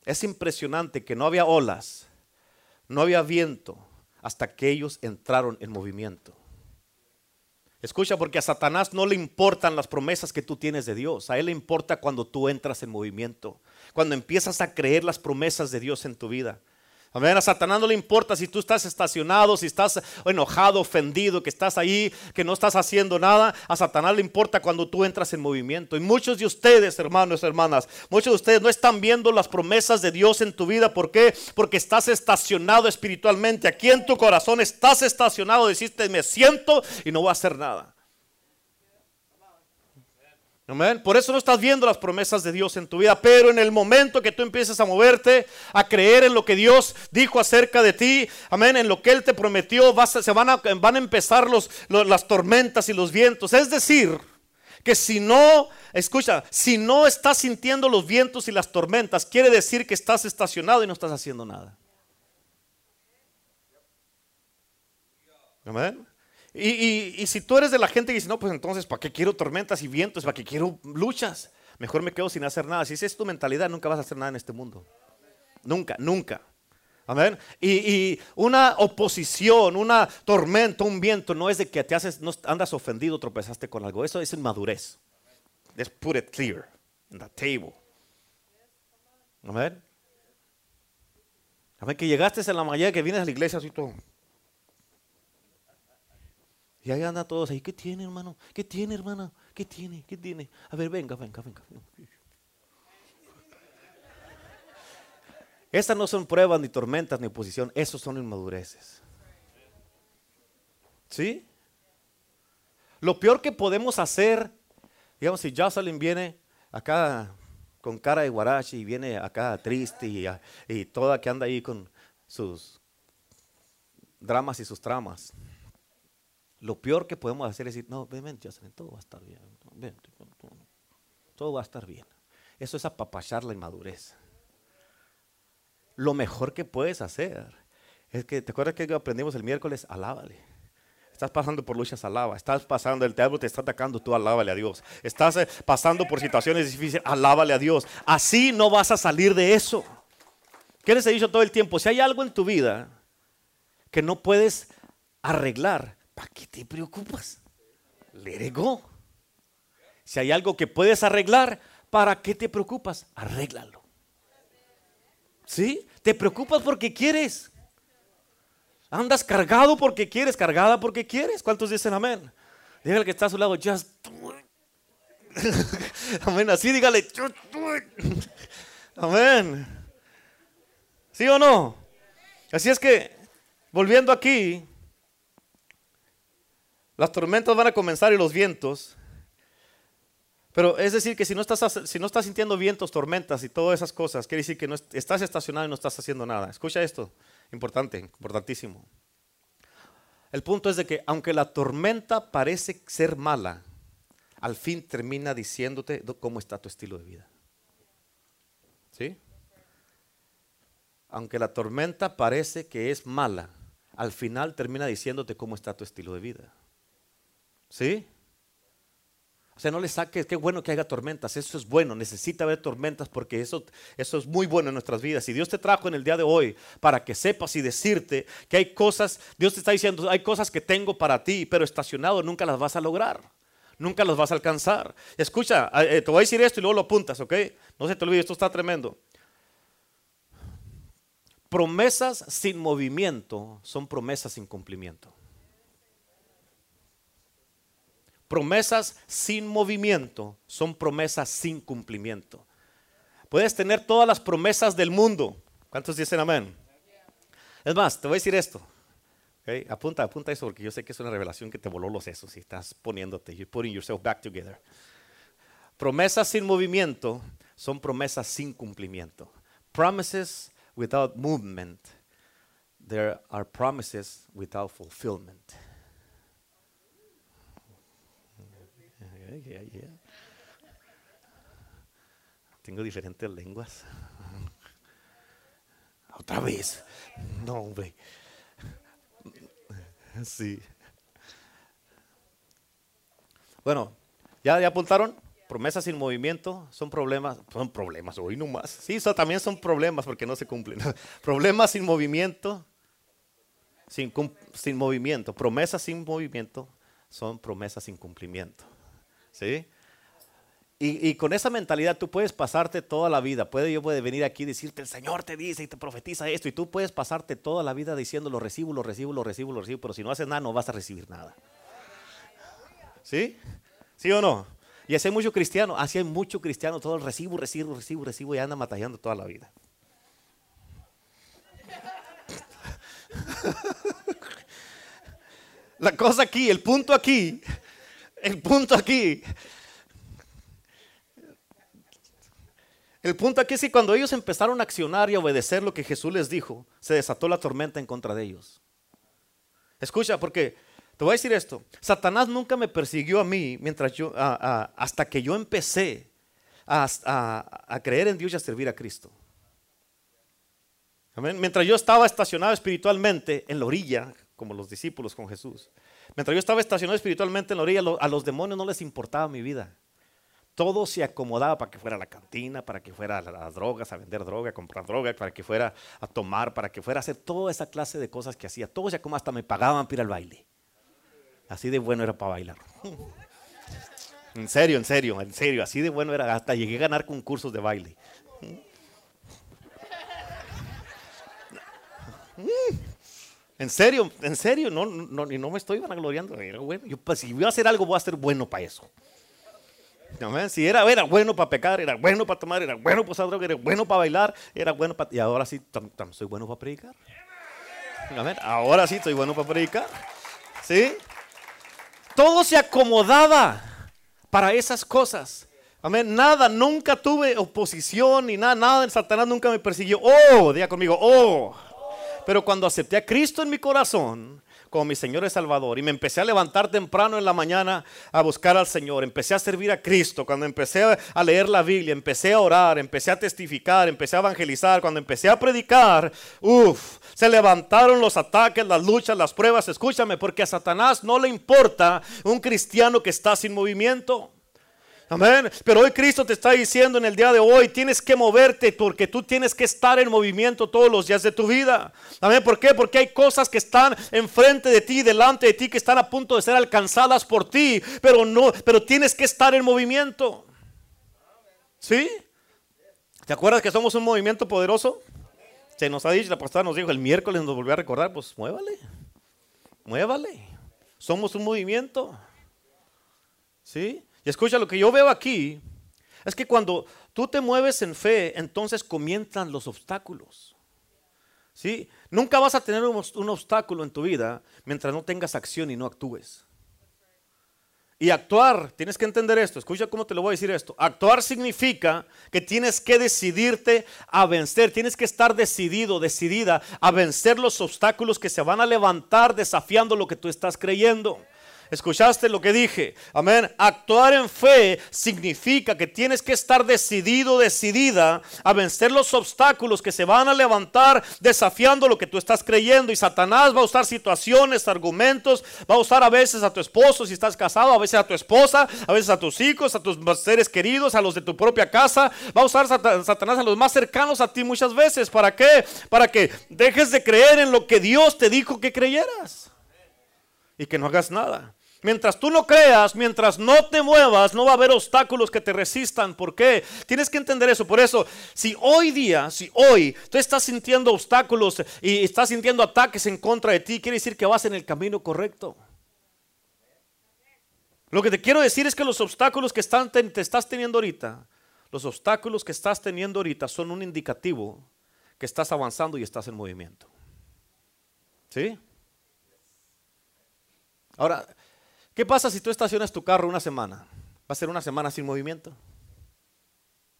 Es impresionante que no había olas. No había viento hasta que ellos entraron en movimiento. Escucha, porque a Satanás no le importan las promesas que tú tienes de Dios. A él le importa cuando tú entras en movimiento, cuando empiezas a creer las promesas de Dios en tu vida. A Satanás no le importa si tú estás estacionado, si estás enojado, ofendido, que estás ahí, que no estás haciendo nada. A Satanás le importa cuando tú entras en movimiento. Y muchos de ustedes, hermanos, hermanas, muchos de ustedes no están viendo las promesas de Dios en tu vida. ¿Por qué? Porque estás estacionado espiritualmente. Aquí en tu corazón estás estacionado. Deciste, me siento y no voy a hacer nada. Amén. Por eso no estás viendo las promesas de Dios en tu vida, pero en el momento que tú empieces a moverte, a creer en lo que Dios dijo acerca de ti, amén, en lo que Él te prometió, se van a, van a empezar los, las tormentas y los vientos. Es decir, que si no, escucha, si no estás sintiendo los vientos y las tormentas, quiere decir que estás estacionado y no estás haciendo nada. Amén. Y, si tú eres de la gente que dice, no, pues entonces, ¿para qué quiero tormentas y vientos? ¿Para qué quiero luchas? Mejor me quedo sin hacer nada. Si esa es tu mentalidad, nunca vas a hacer nada en este mundo. Nunca, nunca. Amén. Y, una oposición, una tormenta, un viento, no es de que te haces, no andas ofendido, tropezaste con algo. Eso es inmadurez. Let's put it clear in the table. Amén. Amén. Que llegaste en la mañana, que vienes a la iglesia así todo. Y ahí andan todos ahí. ¿Qué tiene, hermano? ¿Qué tiene, hermana? ¿Qué tiene? ¿Qué tiene? A ver, venga, venga, venga. Estas no son pruebas, ni tormentas, ni oposición. Esos son inmadureces. ¿Sí? Lo peor que podemos hacer, digamos, si Jocelyn viene acá con cara de guarache y viene acá triste y, y toda que anda ahí con sus dramas y sus tramas. Lo peor que podemos hacer es decir, no, ven, Jocelyn, todo va a estar bien. todo va a estar bien. Eso es apapachar la inmadurez lo mejor que puedes hacer es que, ¿te acuerdas que aprendimos el miércoles? Alábale. Estás pasando por luchas, alaba. Estás pasando, el diablo te está atacando, tú alábale a Dios. Estás eh, pasando por situaciones difíciles, alábale a Dios. Así no vas a salir de eso. ¿Qué les he dicho todo el tiempo? Si hay algo en tu vida que no puedes arreglar, ¿para qué te preocupas? Let go. Si hay algo que puedes arreglar, ¿para qué te preocupas? Arréglalo. ¿Sí? Te preocupas porque quieres. Andas cargado porque quieres, cargada porque quieres. ¿Cuántos dicen amén? Dígale que está a su lado, just it. [laughs] amén, así dígale, just do it. [laughs] amén. ¿Sí o no? Así es que, volviendo aquí, las tormentas van a comenzar y los vientos. Pero es decir, que si no, estás, sintiendo vientos, tormentas y todas esas cosas, quiere decir que no estás estacionado y no estás haciendo nada. Escucha esto, importante, importantísimo. El punto es de que aunque la tormenta parece ser mala, al fin termina diciéndote cómo está tu estilo de vida. ¿Sí? Aunque la tormenta parece que es mala, al final termina diciéndote cómo está tu estilo de vida. ¿Sí? O sea, no le saques, qué bueno que haya tormentas, eso es bueno, necesita haber tormentas porque eso, eso es muy bueno en nuestras vidas. Y Dios te trajo en el día de hoy para que sepas y decirte que hay cosas, Dios te está diciendo, hay cosas que tengo para ti, pero estacionado nunca las vas a lograr, nunca las vas a alcanzar. Escucha, eh, te voy a decir esto y luego lo apuntas, ¿ok? No se te olvide, esto está tremendo. Promesas sin movimiento son promesas sin cumplimiento. Promesas sin movimiento son promesas sin cumplimiento. Puedes tener todas las promesas del mundo. ¿Cuántos dicen amén? Es más, te voy a decir esto. Apunta, apunta eso porque yo sé que es una revelación que te voló los sesos y estás poniéndote, you're putting yourself back together. Promesas sin movimiento son promesas sin cumplimiento. Promises without movement, there are promises without fulfillment. Tengo diferentes lenguas. [laughs] Otra vez. No, hombre. Sí. Bueno, ¿ya, ya apuntaron? Promesas sin movimiento son problemas, son problemas, hoy no más. Sí, eso también son problemas porque no se cumplen. [laughs] problemas sin movimiento, sin, sin movimiento. Promesas sin movimiento son promesas sin cumplimiento. ¿Sí? Y, con esa mentalidad tú puedes pasarte toda la vida. Puede yo venir aquí y decirte, el Señor te dice y te profetiza esto. Y tú puedes pasarte toda la vida diciendo, lo recibo, lo recibo, lo recibo, lo recibo. Pero si no haces nada, no vas a recibir nada. ¿Sí? ¿Sí o no? Y así hay mucho cristiano. Así hay mucho cristiano. Todo recibo, recibo, recibo, recibo. Y anda matallando toda la vida. [laughs] La cosa aquí, el punto aquí el punto aquí. El punto aquí es que cuando ellos empezaron a accionar y a obedecer lo que Jesús les dijo, se desató la tormenta en contra de ellos. Escucha, porque te voy a decir esto. Satanás nunca me persiguió a mí mientras yo, hasta que yo empecé a, creer en Dios y a servir a Cristo. Mientras yo estaba estacionado espiritualmente en la orilla, como los discípulos con Jesús. Mientras yo estaba estacionado espiritualmente en la orilla, a los demonios no les importaba mi vida. todo se acomodaba para que fuera a la cantina, para que fuera a las drogas, a vender droga, a comprar droga, para que fuera a tomar, para que fuera a hacer toda esa clase de cosas que hacía. Todo se acomodaba, hasta me pagaban para ir al baile. Así de bueno era para bailar. [laughs] En serio, en serio, en serio, así de bueno era. Hasta llegué a ganar concursos de baile. [laughs] En serio, en serio, no, no, no me estoy vanagloriando. bueno. Yo, pues, si voy a hacer algo, voy a ser bueno para eso. Si era, era bueno para pecar, era bueno para tomar, era bueno para usar droga, era bueno para bailar, era bueno para... Y ahora sí, soy bueno para predicar. Ahora sí, soy bueno para predicar. ¿Sí? Todo se acomodaba para esas cosas. Amén. Nada, nunca tuve oposición ni nada, nada. Satanás nunca me persiguió. Oh, diga conmigo, oh. Pero cuando acepté a Cristo en mi corazón, como mi Señor y Salvador. Y me empecé a levantar temprano en la mañana a buscar al Señor. Empecé a servir a Cristo. Cuando empecé a leer la Biblia, empecé a orar, empecé a testificar, empecé a evangelizar. Cuando empecé a predicar, uff, se levantaron los ataques, las luchas, las pruebas. Escúchame, porque a Satanás no le importa un cristiano que está sin movimiento. Amén. Pero hoy Cristo te está diciendo en el día de hoy, tienes que moverte porque tú tienes que estar en movimiento todos los días de tu vida. Amén. ¿Por qué? Porque hay cosas que están enfrente de ti, delante de ti, que están a punto de ser alcanzadas por ti, pero no, pero tienes que estar en movimiento. ¿Sí? ¿Te acuerdas que somos un movimiento poderoso? Se nos ha dicho, la pastora nos dijo el miércoles, nos volvió a recordar, pues muévale, muévale. Somos un movimiento. ¿Sí? Y escucha, lo que yo veo aquí es que cuando tú te mueves en fe, entonces comienzan los obstáculos. ¿Sí? Nunca vas a tener un, obstáculo en tu vida mientras no tengas acción y no actúes. Y actuar, tienes que entender esto, escucha cómo te lo voy a decir esto. Actuar significa que tienes que decidirte a vencer, tienes que estar decidido, decidida a vencer los obstáculos que se van a levantar desafiando lo que tú estás creyendo. ¿Escuchaste lo que dije? Amén. Actuar en fe significa que tienes que estar decidido, decidida a vencer los obstáculos que se van a levantar desafiando lo que tú estás creyendo. Y Satanás va a usar situaciones, argumentos, va a usar a veces a tu esposo si estás casado, a veces a tu esposa, a veces a tus hijos, a tus seres queridos, a los de tu propia casa. Va a usar Satanás a los más cercanos a ti muchas veces. ¿Para qué? Para que dejes de creer en lo que Dios te dijo que creyeras y que no hagas nada. Mientras tú no creas, mientras no te muevas, no va a haber obstáculos que te resistan. ¿Por qué? Tienes que entender eso. Por eso, si hoy día, si hoy tú estás sintiendo obstáculos y estás sintiendo ataques en contra de ti, quiere decir que vas en el camino correcto. Lo que te quiero decir es que los obstáculos que te, te estás teniendo ahorita, los obstáculos que estás teniendo ahorita son un indicativo que estás avanzando y estás en movimiento. ¿Sí? Ahora, ¿qué pasa si tú estacionas tu carro una semana? Va a ser una semana sin movimiento.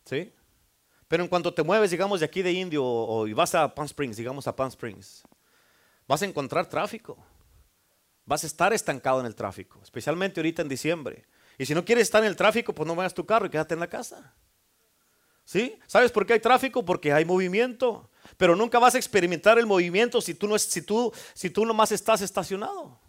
¿Sí? Pero en cuanto te mueves, digamos, de aquí de Indio o, y vas a Palm Springs, digamos a Palm Springs, vas a encontrar tráfico. Vas a estar estancado en el tráfico, especialmente ahorita en diciembre. Y si no quieres estar en el tráfico, pues no vayas tu carro y quédate en la casa. ¿Sí? ¿Sabes por qué hay tráfico? Porque hay movimiento. Pero nunca vas a experimentar el movimiento si tú, no, si tú, si tú nomás estás estacionado.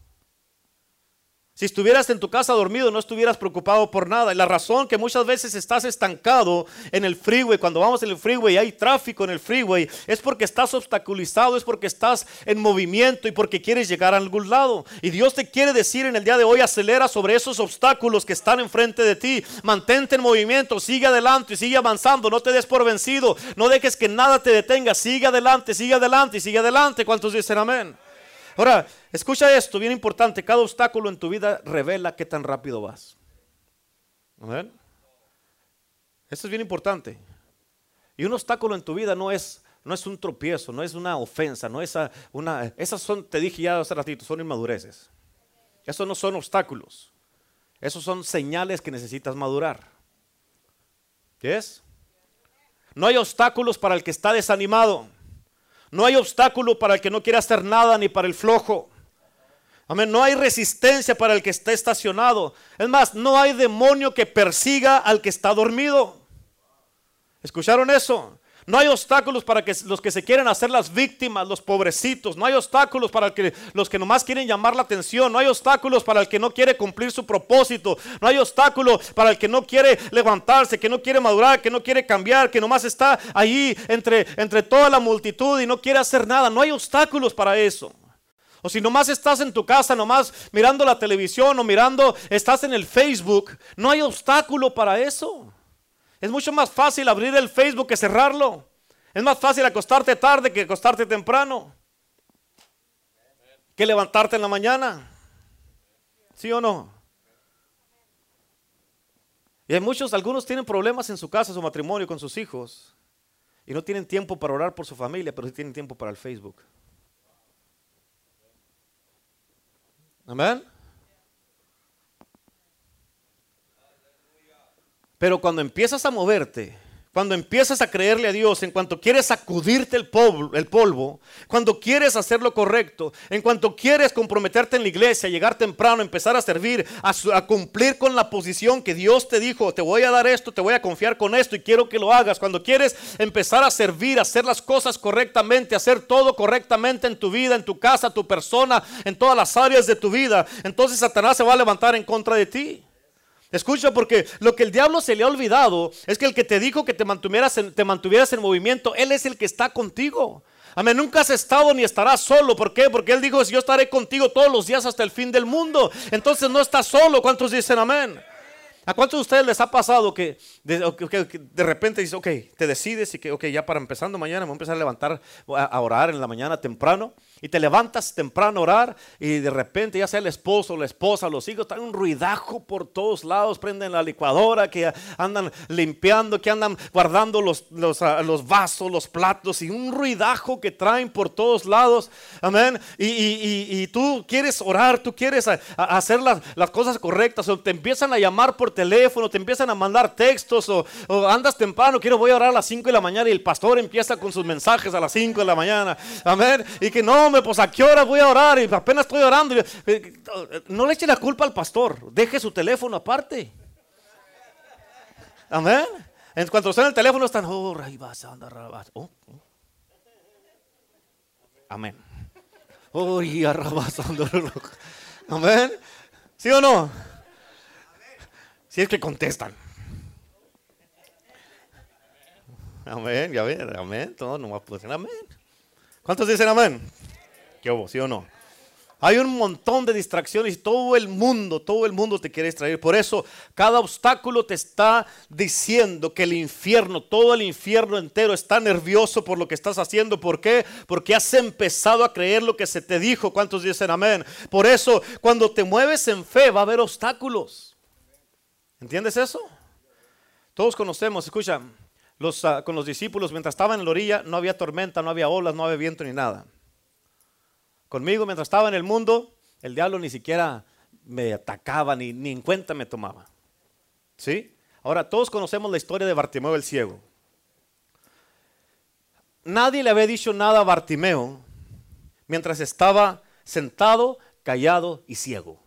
Si estuvieras en tu casa dormido, no estuvieras preocupado por nada. Y la razón que muchas veces estás estancado en el freeway, cuando vamos en el freeway y hay tráfico en el freeway, es porque estás obstaculizado, es porque estás en movimiento y porque quieres llegar a algún lado. Y Dios te quiere decir en el día de hoy, acelera sobre esos obstáculos que están enfrente de ti. Mantente en movimiento, sigue adelante y sigue avanzando. No te des por vencido. No dejes que nada te detenga. Sigue adelante, sigue adelante y sigue adelante. ¿Cuántos dicen amén? Ahora, escucha esto, bien importante. Cada obstáculo en tu vida revela qué tan rápido vas. ver. Esto es bien importante. Y un obstáculo en tu vida no es, no es un tropiezo, no es una ofensa, no es una... Esas son, te dije ya hace ratito, son inmadureces. Esos no son obstáculos. Esos son señales que necesitas madurar. ¿Qué es? No hay obstáculos para el que está desanimado. No hay obstáculo para el que no quiere hacer nada ni para el flojo. Amén. No hay resistencia para el que está estacionado. Es más, no hay demonio que persiga al que está dormido. ¿Escucharon eso? No hay obstáculos para que los que se quieren hacer las víctimas, los pobrecitos. No hay obstáculos para que, los que nomás quieren llamar la atención. No hay obstáculos para el que no quiere cumplir su propósito. No hay obstáculo para el que no quiere levantarse, que no quiere madurar, que no quiere cambiar, que nomás está ahí entre, entre toda la multitud y no quiere hacer nada. No hay obstáculos para eso. O si nomás estás en tu casa, nomás mirando la televisión o mirando, estás en el Facebook, no hay obstáculo para eso. Es mucho más fácil abrir el Facebook que cerrarlo. Es más fácil acostarte tarde que acostarte temprano. Que levantarte en la mañana. ¿Sí o no? Y hay muchos, algunos tienen problemas en su casa, su matrimonio, con sus hijos. Y no tienen tiempo para orar por su familia, pero sí tienen tiempo para el Facebook. Amén. Pero cuando empiezas a moverte, cuando empiezas a creerle a Dios, en cuanto quieres sacudirte el polvo, el polvo, cuando quieres hacer lo correcto, en cuanto quieres comprometerte en la iglesia, llegar temprano, empezar a servir, a, cumplir con la posición que Dios te dijo, te voy a dar esto, te voy a confiar con esto y quiero que lo hagas. Cuando quieres empezar a servir, hacer las cosas correctamente, hacer todo correctamente en tu vida, en tu casa, tu persona, en todas las áreas de tu vida, entonces Satanás se va a levantar en contra de ti. Escucha, porque lo que el diablo se le ha olvidado es que el que te dijo que te mantuvieras en, te mantuvieras en movimiento, Él es el que está contigo. Amén, nunca has estado ni estarás solo. ¿Por qué? Porque Él dijo, yo estaré contigo todos los días hasta el fin del mundo. Entonces no estás solo. ¿Cuántos dicen amén? ¿A cuántos de ustedes les ha pasado que de, repente dices, ok, te decides y que, ok, ya para empezando mañana me voy a empezar a levantar a orar en la mañana temprano? Y te levantas temprano a orar y de repente ya sea el esposo, la esposa, los hijos, están un ruidajo por todos lados, prenden la licuadora, que andan limpiando, que andan guardando los, los, ah, vasos, los platos y un ruidajo que traen por todos lados. Amén. Y, tú quieres orar, tú quieres hacer las, cosas correctas o te empiezan a llamar por teléfono, te empiezan a mandar textos o, o andas temprano, quiero voy a orar a las 5 de la mañana y el pastor empieza con sus mensajes a las 5 de la mañana. Amén. Y que no pues a qué hora voy a orar y apenas estoy orando. Eh, no le eche la culpa al pastor, deje su teléfono aparte. Amén. En cuanto en el teléfono están, oh, oh, oh. Amén. Oh, Amén. ¿Sí o no? Si es que contestan. Amén, ya ven, amén. Todo no va a poder amén. ¿Cuántos dicen amén? ¿Sí o no? Hay un montón de distracciones y todo el mundo, todo el mundo te quiere distraer. Por eso cada obstáculo te está diciendo que el infierno, todo el infierno entero está nervioso por lo que estás haciendo. ¿Por qué? Porque has empezado a creer lo que se te dijo. ¿Cuántos dicen amén? Por eso cuando te mueves en fe va a haber obstáculos. ¿Entiendes eso? Todos conocemos, escucha, los, ah, con los discípulos mientras estaban en la orilla no había tormenta, no había olas, no había viento ni nada. Conmigo mientras estaba en el mundo, el diablo ni siquiera me atacaba, ni, ni en cuenta me tomaba. ¿Sí? Ahora, todos conocemos la historia de Bartimeo el ciego. Nadie le había dicho nada a Bartimeo mientras estaba sentado, callado y ciego.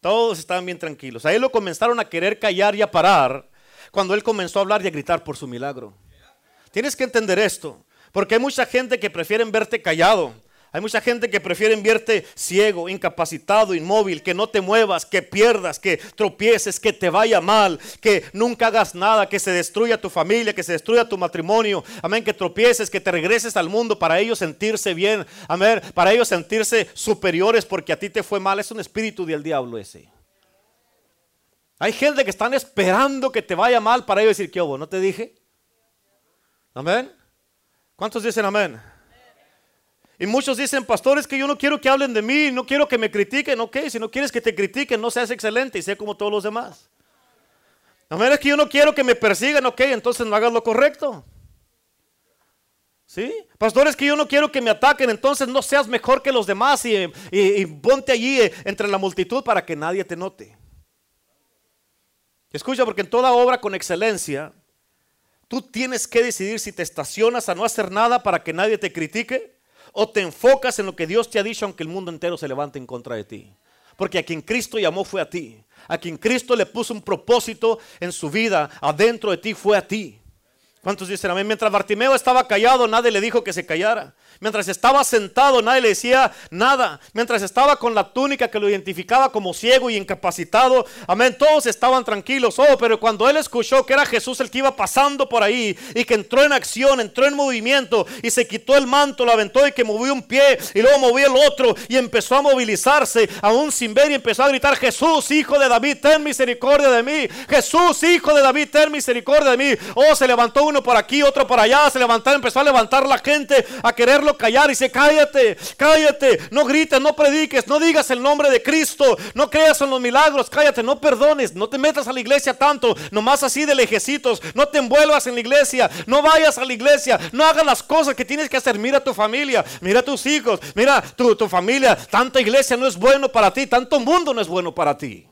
Todos estaban bien tranquilos. A él lo comenzaron a querer callar y a parar cuando él comenzó a hablar y a gritar por su milagro. Tienes que entender esto, porque hay mucha gente que prefieren verte callado, hay mucha gente que prefiere verte ciego, incapacitado, inmóvil, que no te muevas, que pierdas, que tropieces, que te vaya mal, que nunca hagas nada, que se destruya tu familia, que se destruya tu matrimonio. Amén, que tropieces, que te regreses al mundo para ellos sentirse bien. Amén, para ellos sentirse superiores porque a ti te fue mal. Es un espíritu del diablo ese. Hay gente que están esperando que te vaya mal para ellos decir, ¿qué hubo? ¿No te dije? Amén. ¿Cuántos dicen amén? Y muchos dicen, pastores, que yo no quiero que hablen de mí, no quiero que me critiquen. Ok, si no quieres que te critiquen, no seas excelente y sé como todos los demás. No es que yo no quiero que me persigan, ok, entonces no hagas lo correcto. ¿Sí? Pastores, que yo no quiero que me ataquen, entonces no seas mejor que los demás y, ponte allí eh, entre la multitud para que nadie te note. Escucha, porque en toda obra con excelencia, tú tienes que decidir si te estacionas a no hacer nada para que nadie te critique o te enfocas en lo que Dios te ha dicho aunque el mundo entero se levante en contra de ti. Porque a quien Cristo llamó fue a ti. A quien Cristo le puso un propósito en su vida adentro de ti fue a ti. ¿Cuántos dicen amén? Mientras Bartimeo estaba callado, nadie le dijo que se callara. Mientras estaba sentado, nadie le decía nada. Mientras estaba con la túnica que lo identificaba como ciego y incapacitado, amén, todos estaban tranquilos. Oh, pero cuando él escuchó que era Jesús el que iba pasando por ahí y que entró en acción, entró en movimiento y se quitó el manto, lo aventó y que movió un pie y luego movió el otro y empezó a movilizarse, aún sin ver y empezó a gritar, Jesús, hijo de David, ten misericordia de mí. Jesús, hijo de David, ten misericordia de mí. Oh, se levantó uno por aquí, otro por allá, se levantó, empezó a levantar la gente, a callar. Y dice, cállate, cállate, no grites, no prediques, no digas el nombre de Cristo, no creas en los milagros, cállate, no perdones, no te metas a la iglesia tanto, nomás así de lejecitos, no te envuelvas en la iglesia, no vayas a la iglesia, no hagas las cosas que tienes que hacer. Mira tu familia, mira tus hijos, mira tu, tu familia. Tanta iglesia no es bueno para ti, tanto mundo no es bueno para ti.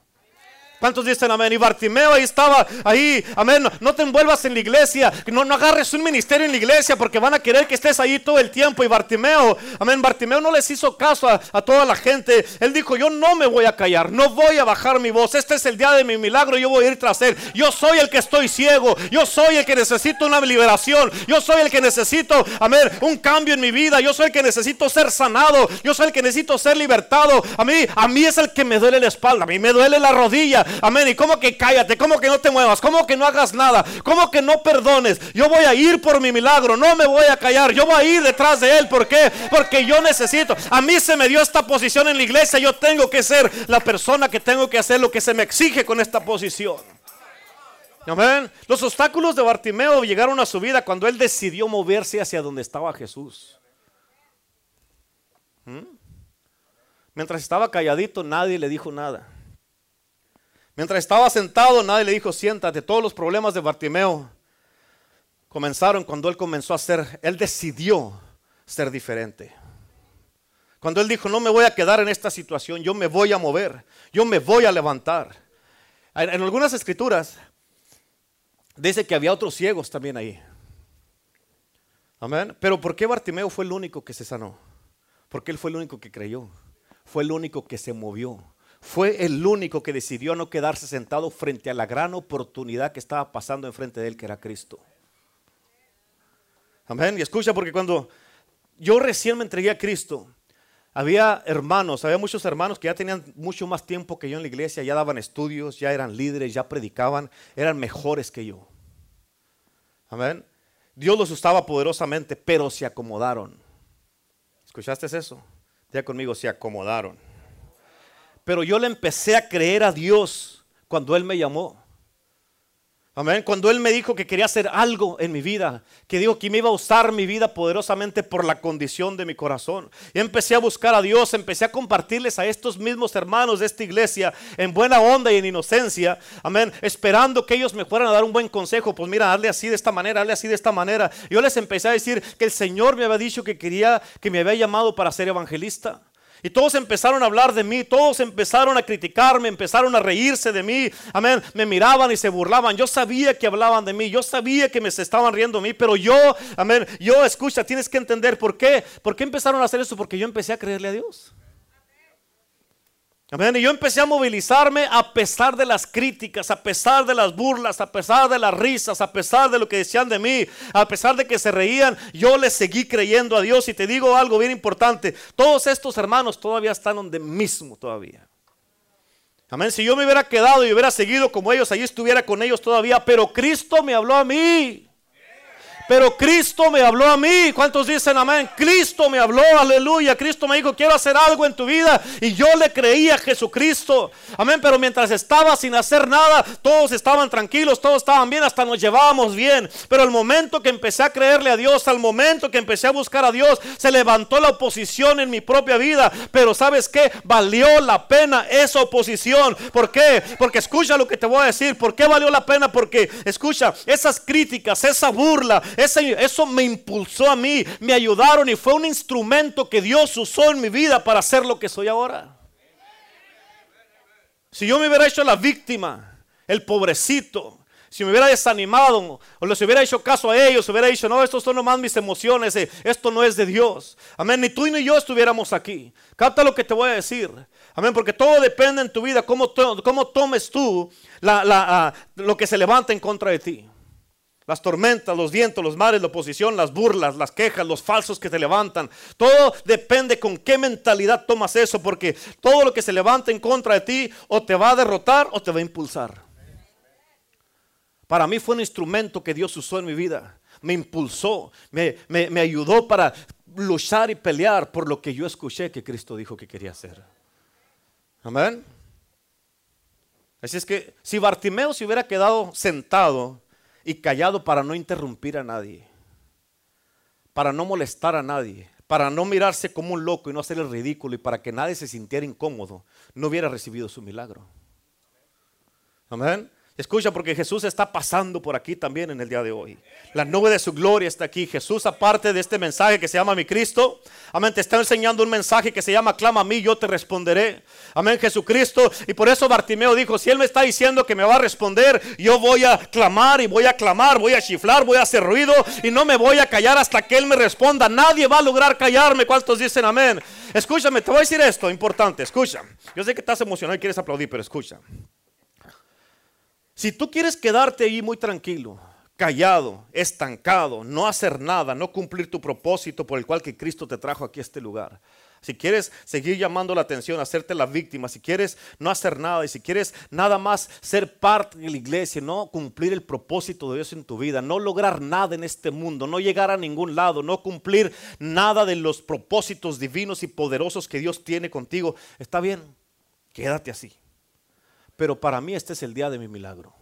¿Cuántos dicen amén? Y Bartimeo ahí estaba, ahí, amén. No te envuelvas en la iglesia, no, no agarres un ministerio en la iglesia porque van a querer que estés ahí todo el tiempo. Y Bartimeo, amén, Bartimeo no les hizo caso a, toda la gente. Él dijo, yo no me voy a callar, no voy a bajar mi voz. Este es el día de mi milagro, yo voy a ir tras él. Yo soy el que estoy ciego, yo soy el que necesito una liberación, yo soy el que necesito, amén, un cambio en mi vida. Yo soy el que necesito ser sanado, yo soy el que necesito ser libertado. A mí, a mí es el que me duele la espalda, a mí me duele la rodilla. Amén. Y como que cállate, como que no te muevas, como que no hagas nada, como que no perdones. Yo voy a ir por mi milagro, no me voy a callar. Yo voy a ir detrás de él. ¿Por qué? Porque yo necesito. A mí se me dio esta posición en la iglesia. Yo tengo que ser la persona que tengo que hacer lo que se me exige con esta posición. Amén. Los obstáculos de Bartimeo llegaron a su vida cuando él decidió moverse hacia donde estaba Jesús. ¿Mm? Mientras estaba calladito, nadie le dijo nada. Mientras estaba sentado, nadie le dijo, siéntate. Todos los problemas de Bartimeo comenzaron cuando él comenzó a ser, él decidió ser diferente. Cuando él dijo, no me voy a quedar en esta situación, yo me voy a mover, yo me voy a levantar. En, algunas escrituras dice que había otros ciegos también ahí. Amén. Pero ¿por qué Bartimeo fue el único que se sanó? Porque él fue el único que creyó. Fue el único que se movió fue el único que decidió no quedarse sentado frente a la gran oportunidad que estaba pasando enfrente de él, que era Cristo. Amén. Y escucha, porque cuando yo recién me entregué a Cristo, había hermanos, había muchos hermanos que ya tenían mucho más tiempo que yo en la iglesia, ya daban estudios, ya eran líderes, ya predicaban, eran mejores que yo. Amén. Dios los usaba poderosamente, pero se acomodaron. ¿Escuchaste eso? Ya conmigo, se acomodaron. Pero yo le empecé a creer a Dios cuando Él me llamó. Amén. Cuando Él me dijo que quería hacer algo en mi vida, que dijo que me iba a usar mi vida poderosamente por la condición de mi corazón. Y empecé a buscar a Dios, empecé a compartirles a estos mismos hermanos de esta iglesia en buena onda y en inocencia. Amén. Esperando que ellos me fueran a dar un buen consejo. Pues mira, hazle así de esta manera, hazle así de esta manera. Yo les empecé a decir que el Señor me había dicho que quería, que me había llamado para ser evangelista. Y todos empezaron a hablar de mí, todos empezaron a criticarme, empezaron a reírse de mí. Amén. Me miraban y se burlaban. Yo sabía que hablaban de mí, yo sabía que me estaban riendo de mí, pero yo, amén, yo escucha, tienes que entender por qué. ¿Por qué empezaron a hacer eso? Porque yo empecé a creerle a Dios. Y yo empecé a movilizarme a pesar de las críticas, a pesar de las burlas, a pesar de las risas, a pesar de lo que decían de mí, a pesar de que se reían, yo le seguí creyendo a Dios. Y te digo algo bien importante, todos estos hermanos todavía están donde mismo todavía. Amén, si yo me hubiera quedado y hubiera seguido como ellos, allí estuviera con ellos todavía, pero Cristo me habló a mí. Pero Cristo me habló a mí. ¿Cuántos dicen amén? Cristo me habló, aleluya. Cristo me dijo, quiero hacer algo en tu vida. Y yo le creí a Jesucristo. Amén. Pero mientras estaba sin hacer nada, todos estaban tranquilos, todos estaban bien, hasta nos llevábamos bien. Pero al momento que empecé a creerle a Dios, al momento que empecé a buscar a Dios, se levantó la oposición en mi propia vida. Pero ¿sabes qué? Valió la pena esa oposición. ¿Por qué? Porque escucha lo que te voy a decir. ¿Por qué valió la pena? Porque escucha, esas críticas, esa burla, eso me impulsó a mí, me ayudaron y fue un instrumento que Dios usó en mi vida para ser lo que soy ahora. Si yo me hubiera hecho la víctima, el pobrecito, si me hubiera desanimado o les hubiera hecho caso a ellos, hubiera dicho, no, estos son nomás mis emociones, eh, esto no es de Dios. Amén, ni tú ni yo estuviéramos aquí. Capta lo que te voy a decir. Amén, porque todo depende en tu vida, cómo, cómo tomes tú ah, lo que se levanta en contra de ti. Las tormentas, los vientos, los mares, la oposición, las burlas, las quejas, los falsos que te levantan. Todo depende con qué mentalidad tomas eso, porque todo lo que se levanta en contra de ti o te va a derrotar o te va a impulsar. Para mí fue un instrumento que Dios usó en mi vida. Me impulsó, me, me ayudó para luchar y pelear por lo que yo escuché que Cristo dijo que quería hacer. Amén. Así es que si Bartimeo se hubiera quedado sentado y callado para no interrumpir a nadie, para no molestar a nadie, para no mirarse como un loco y no hacer el ridículo y para que nadie se sintiera incómodo, no hubiera recibido su milagro. Amén. Escucha, porque Jesús está pasando por aquí también en el día de hoy. La nube de su gloria está aquí. Jesús, aparte de este mensaje que se llama mi Cristo, amén, te está enseñando un mensaje que se llama clama a mí, yo te responderé. Amén, Jesucristo. Y por eso Bartimeo dijo, si Él me está diciendo que me va a responder, yo voy a clamar y voy a clamar, voy a chiflar, voy a hacer ruido y no me voy a callar hasta que Él me responda. Nadie va a lograr callarme. ¿Cuántos dicen amén? Escúchame, te voy a decir esto, importante, escucha. Yo sé que estás emocionado y quieres aplaudir, pero escucha. Si tú quieres quedarte ahí muy tranquilo, callado, estancado, no hacer nada, no cumplir tu propósito por el cual que Cristo te trajo aquí a este lugar. Si quieres seguir llamando la atención, hacerte la víctima, si quieres no hacer nada y si quieres nada más ser parte de la iglesia, no cumplir el propósito de Dios en tu vida, no lograr nada en este mundo, no llegar a ningún lado, no cumplir nada de los propósitos divinos y poderosos que Dios tiene contigo, está bien, quédate así. Pero para mí este es el día de mi milagro.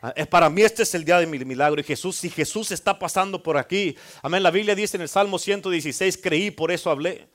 Ah, para mí este es el día de mi milagro. Y Jesús, si Jesús está pasando por aquí, amén. La Biblia dice en el Salmo 116, creí, por eso hablé.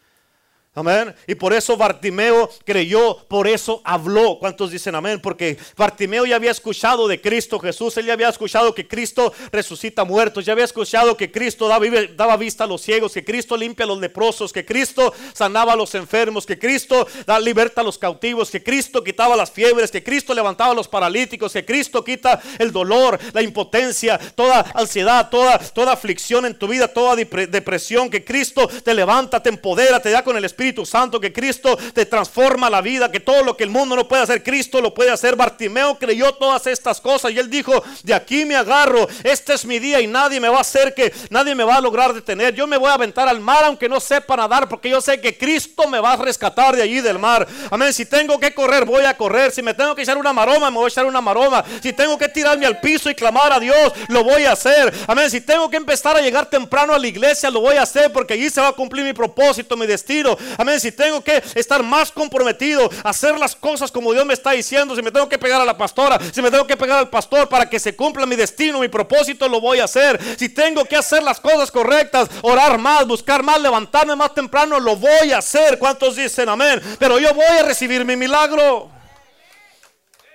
Amén. Y por eso Bartimeo creyó, por eso habló. ¿Cuántos dicen amén? Porque Bartimeo ya había escuchado de Cristo Jesús. Él ya había escuchado que Cristo resucita muertos. Ya había escuchado que Cristo daba, vista a los ciegos. Que Cristo limpia a los leprosos. Que Cristo sanaba a los enfermos. Que Cristo da libertad a los cautivos. Que Cristo quitaba las fiebres. Que Cristo levantaba a los paralíticos. Que Cristo quita el dolor, la impotencia, toda ansiedad, toda, toda aflicción en tu vida, toda depresión. Que Cristo te levanta, te empodera, te da con el Espíritu Santo, que Cristo te transforma la vida, que todo lo que el mundo no puede hacer, Cristo lo puede hacer. Bartimeo creyó todas estas cosas y él dijo, de aquí me agarro, este es mi día y nadie me va a hacer que, nadie me va a lograr detener. Yo me voy a aventar al mar aunque no sepa nadar, porque yo sé que Cristo me va a rescatar de allí del mar. Amén, si tengo que correr, voy a correr. Si me tengo que echar una maroma, me voy a echar una maroma. Si tengo que tirarme al piso y clamar a Dios, lo voy a hacer. Amén, si tengo que empezar a llegar temprano a la iglesia, lo voy a hacer porque allí se va a cumplir mi propósito, mi destino. Amén. Si tengo que estar más comprometido, hacer las cosas como Dios me está diciendo, si me tengo que pegar a la pastora, si me tengo que pegar al pastor para que se cumpla mi destino, mi propósito, lo voy a hacer. Si tengo que hacer las cosas correctas, orar más, buscar más, levantarme más temprano, lo voy a hacer. ¿Cuántos dicen amén? Pero yo voy a recibir mi milagro.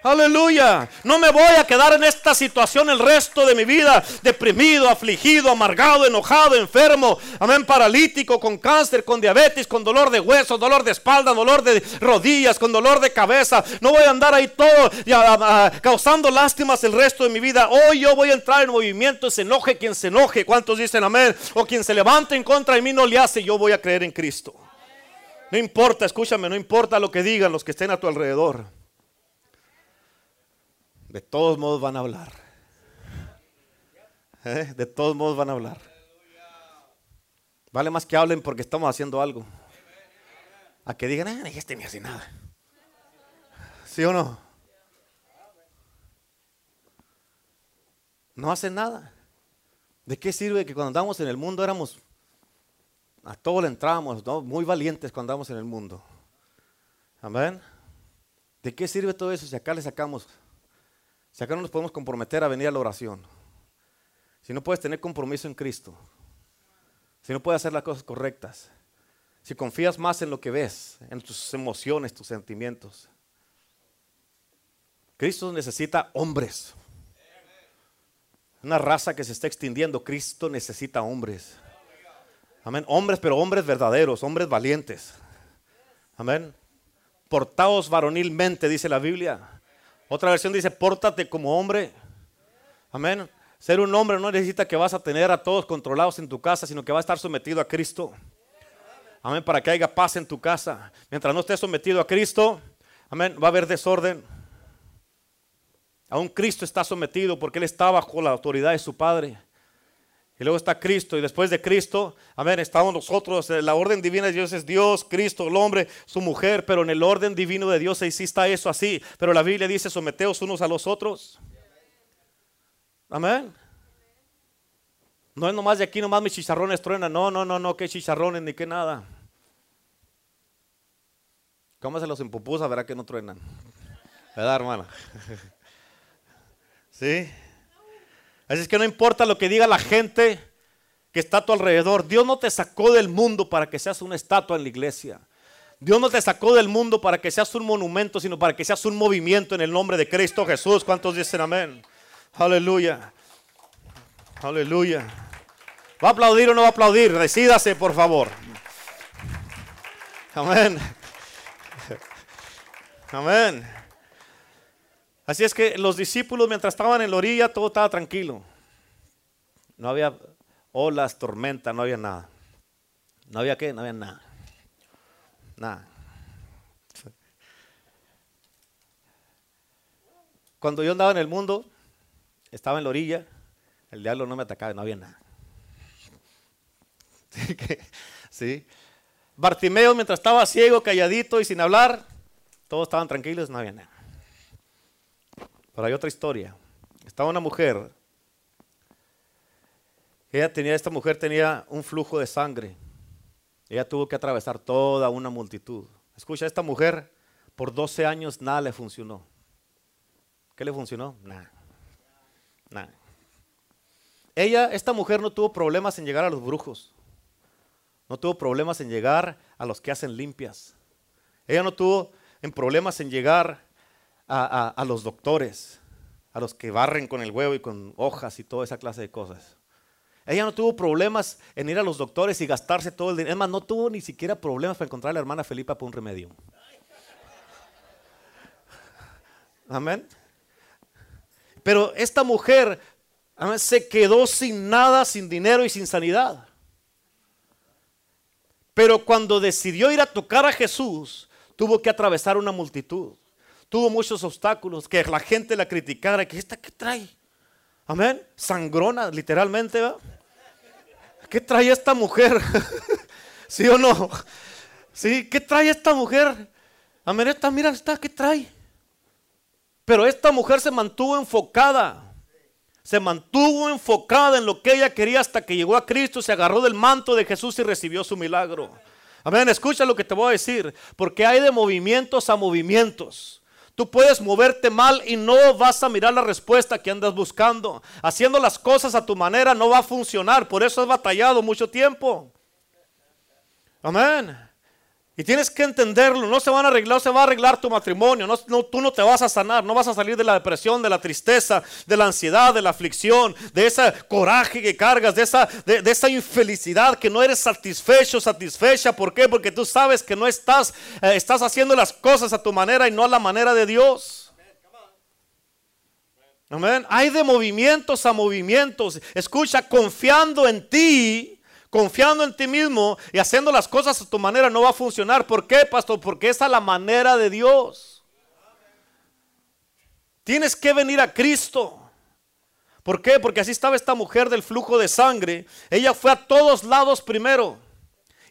Aleluya. No me voy a quedar en esta situación el resto de mi vida. Deprimido, afligido, amargado, enojado, enfermo. Amén. Paralítico, con cáncer, con diabetes, con dolor de huesos, dolor de espalda, dolor de rodillas, con dolor de cabeza. No voy a andar ahí todo causando lástimas el resto de mi vida. Hoy yo voy a entrar en movimiento. Se enoje quien se enoje. ¿Cuántos dicen amén? O quien se levante en contra de mí no le hace. Yo voy a creer en Cristo. No importa, escúchame, no importa lo que digan los que estén a tu alrededor. De todos modos van a hablar. ¿Eh? De todos modos van a hablar. Vale más que hablen porque estamos haciendo algo. A que digan, ah, este ni hace nada. ¿Sí o no? No hacen nada. ¿De qué sirve que cuando andamos en el mundo éramos, a todo le entramos, muy valientes cuando andamos en el mundo? Amén. ¿De qué sirve todo eso si acá le sacamos si acá no nos podemos comprometer a venir a la oración, si no puedes tener compromiso en Cristo, si no puedes hacer las cosas correctas, si confías más en lo que ves, en tus emociones, tus sentimientos. Cristo necesita hombres. Una raza que se está extinguiendo. Cristo necesita hombres. Amén. Hombres, pero hombres verdaderos, hombres valientes. Amén. Portaos varonilmente, dice la Biblia. Otra versión dice, pórtate como hombre. Amén. Ser un hombre no necesita que vas a tener a todos controlados en tu casa, sino que va a estar sometido a Cristo. Amén, para que haya paz en tu casa. Mientras no estés sometido a Cristo, amén, va a haber desorden. Aún Cristo está sometido porque Él está bajo la autoridad de su Padre. Y luego está Cristo y después de Cristo, amén, estamos nosotros. Eh, la orden divina de Dios es Dios, Cristo, el hombre, su mujer, pero en el orden divino de Dios sí está eso así. Pero la Biblia dice someteos unos a los otros. Amén. No es nomás de aquí, nomás mis chicharrones truenan. No, no, no, no, que chicharrones ni que nada. ¿Cómo se los empupusa? Verá que no truenan. ¿Verdad, hermana? [laughs] ¿Sí? Así es que no importa lo que diga la gente que está a tu alrededor. Dios no te sacó del mundo para que seas una estatua en la iglesia. Dios no te sacó del mundo para que seas un monumento, sino para que seas un movimiento en el nombre de Cristo Jesús. ¿Cuántos dicen amén? Aleluya. Aleluya. ¿Va a aplaudir o no va a aplaudir? Decídase, por favor. Amén. Amén. Así es que los discípulos mientras estaban en la orilla todo estaba tranquilo. No había olas, tormenta, no había nada. ¿No había qué? No había nada. Nada. Cuando yo andaba en el mundo, estaba en la orilla, el diablo no me atacaba, no había nada. [laughs] ¿Sí? Bartimeo, mientras estaba ciego, calladito y sin hablar, todos estaban tranquilos, no había nada. Pero hay otra historia. Estaba una mujer. Ella tenía, esta mujer tenía un flujo de sangre. Ella tuvo que atravesar toda una multitud. Escucha, esta mujer por 12 años nada le funcionó. ¿Qué le funcionó? Nada. Nada. Ella, esta mujer no tuvo problemas en llegar a los brujos. No tuvo problemas en llegar a los que hacen limpias. Ella no tuvo en problemas en llegar a, los doctores, a los que barren con el huevo y con hojas y toda esa clase de cosas. Ella no tuvo problemas en ir a los doctores y gastarse todo el dinero. Es más, no tuvo ni siquiera problemas para encontrar a la hermana Felipa por un remedio. Amén. Pero esta mujer se quedó sin nada, sin dinero y sin sanidad. Pero cuando decidió ir a tocar a Jesús, tuvo que atravesar una multitud tuvo muchos obstáculos, que la gente la criticara, que esta que trae, amén, sangrona, literalmente, ¿va? ¿Qué trae esta mujer? [laughs] ¿Sí o no? ¿Sí? ¿Qué trae esta mujer? Amén, esta, mira, esta, ¿qué trae? Pero esta mujer se mantuvo enfocada. Se mantuvo enfocada en lo que ella quería hasta que llegó a Cristo, se agarró del manto de Jesús y recibió su milagro. Amén, escucha lo que te voy a decir, porque hay de movimientos a movimientos. Tú puedes moverte mal y no vas a mirar la respuesta que andas buscando. Haciendo las cosas a tu manera no va a funcionar. Por eso has batallado mucho tiempo. Amén. Y tienes que entenderlo, no se van a arreglar, no se va a arreglar tu matrimonio, no, tú no te vas a sanar, no vas a salir de la depresión, de la tristeza, de la ansiedad, de la aflicción, de ese coraje que cargas, de esa, infelicidad que no eres satisfecho, satisfecha. ¿Por qué? Porque tú sabes que no estás, eh, estás haciendo las cosas a tu manera y no a la manera de Dios. Amén. Hay de movimientos a movimientos. Escucha, confiando en ti confiando en ti mismo y haciendo las cosas a tu manera no va a funcionar. ¿Por qué, pastor? Porque esa es la manera de Dios. Tienes que venir a Cristo. ¿Por qué? Porque así estaba esta mujer del flujo de sangre. Ella fue a todos lados primero.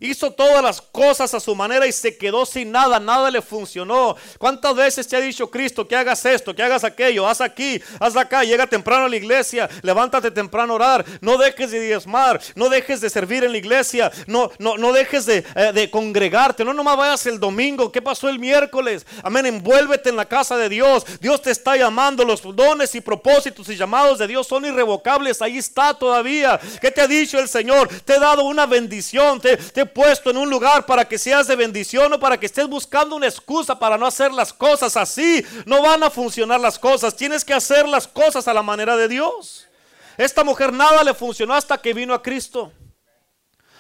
Hizo todas las cosas a su manera y se quedó sin nada, nada le funcionó. ¿Cuántas veces te ha dicho Cristo que hagas esto, que hagas aquello, haz aquí, haz acá, llega temprano a la iglesia, levántate temprano a orar, no dejes de diezmar, no dejes de servir en la iglesia, no, no, no dejes de, eh, de congregarte, no nomás vayas el domingo, ¿qué pasó el miércoles? Amén, envuélvete en la casa de Dios, Dios te está llamando, los dones y propósitos y llamados de Dios son irrevocables, ahí está todavía. ¿Qué te ha dicho el Señor? Te he dado una bendición, te, te puesto en un lugar para que seas de bendición o para que estés buscando una excusa para no hacer las cosas así. No van a funcionar las cosas. Tienes que hacer las cosas a la manera de Dios. Esta mujer nada le funcionó hasta que vino a Cristo.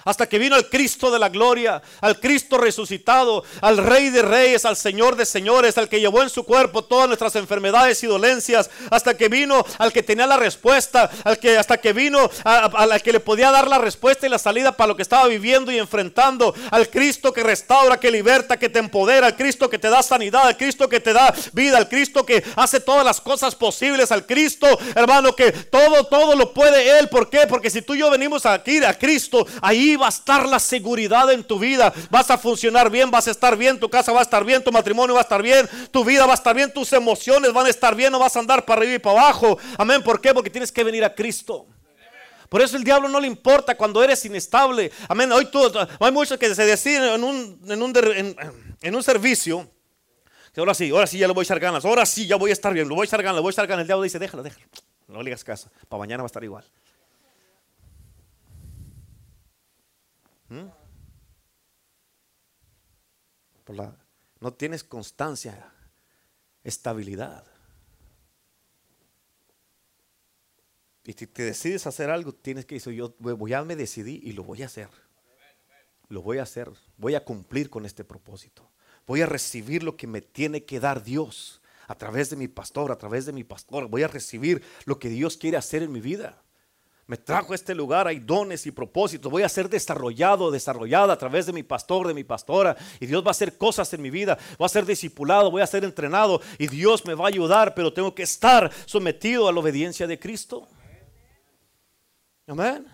Hasta que vino el Cristo de la gloria, al Cristo resucitado, al Rey de reyes, al Señor de señores, al que llevó en su cuerpo todas nuestras enfermedades y dolencias, hasta que vino al que tenía la respuesta, al que hasta que vino al que le podía dar la respuesta y la salida para lo que estaba viviendo y enfrentando, al Cristo que restaura, que liberta, que te empodera, al Cristo que te da sanidad, al Cristo que te da vida, al Cristo que hace todas las cosas posibles, al Cristo, hermano, que todo todo lo puede él, ¿por qué? Porque si tú y yo venimos aquí a Cristo, ahí va a estar la seguridad en tu vida. Vas a funcionar bien, vas a estar bien, tu casa va a estar bien, tu matrimonio va a estar bien, tu vida va a estar bien, tus emociones van a estar bien, no vas a andar para arriba y para abajo. Amén. ¿Por qué? Porque tienes que venir a Cristo. Por eso el diablo no le importa cuando eres inestable. Amén. Hoy hay muchos que se deciden en un, servicio. Ahora sí, ahora sí ya lo voy a echar ganas. Ahora sí ya voy a estar bien. Lo voy a echar ganas, lo voy a echar ganas. El diablo dice, déjalo, déjalo. No le digas caso. Para mañana va a estar igual. ¿Mm? no tienes constancia, estabilidad. Y si te decides hacer algo, tienes que decir, yo ya me decidí y lo voy a hacer. Lo voy a hacer. Voy a cumplir con este propósito. Voy a recibir lo que me tiene que dar Dios a través de mi pastor, a través de mi pastor. Voy a recibir lo que Dios quiere hacer en mi vida me trajo a este lugar, hay dones y propósitos, voy a ser desarrollado, desarrollada a través de mi pastor, de mi pastora, y Dios va a hacer cosas en mi vida, voy a ser discipulado, voy a ser entrenado, y Dios me va a ayudar, pero tengo que estar sometido a la obediencia de Cristo. Amén.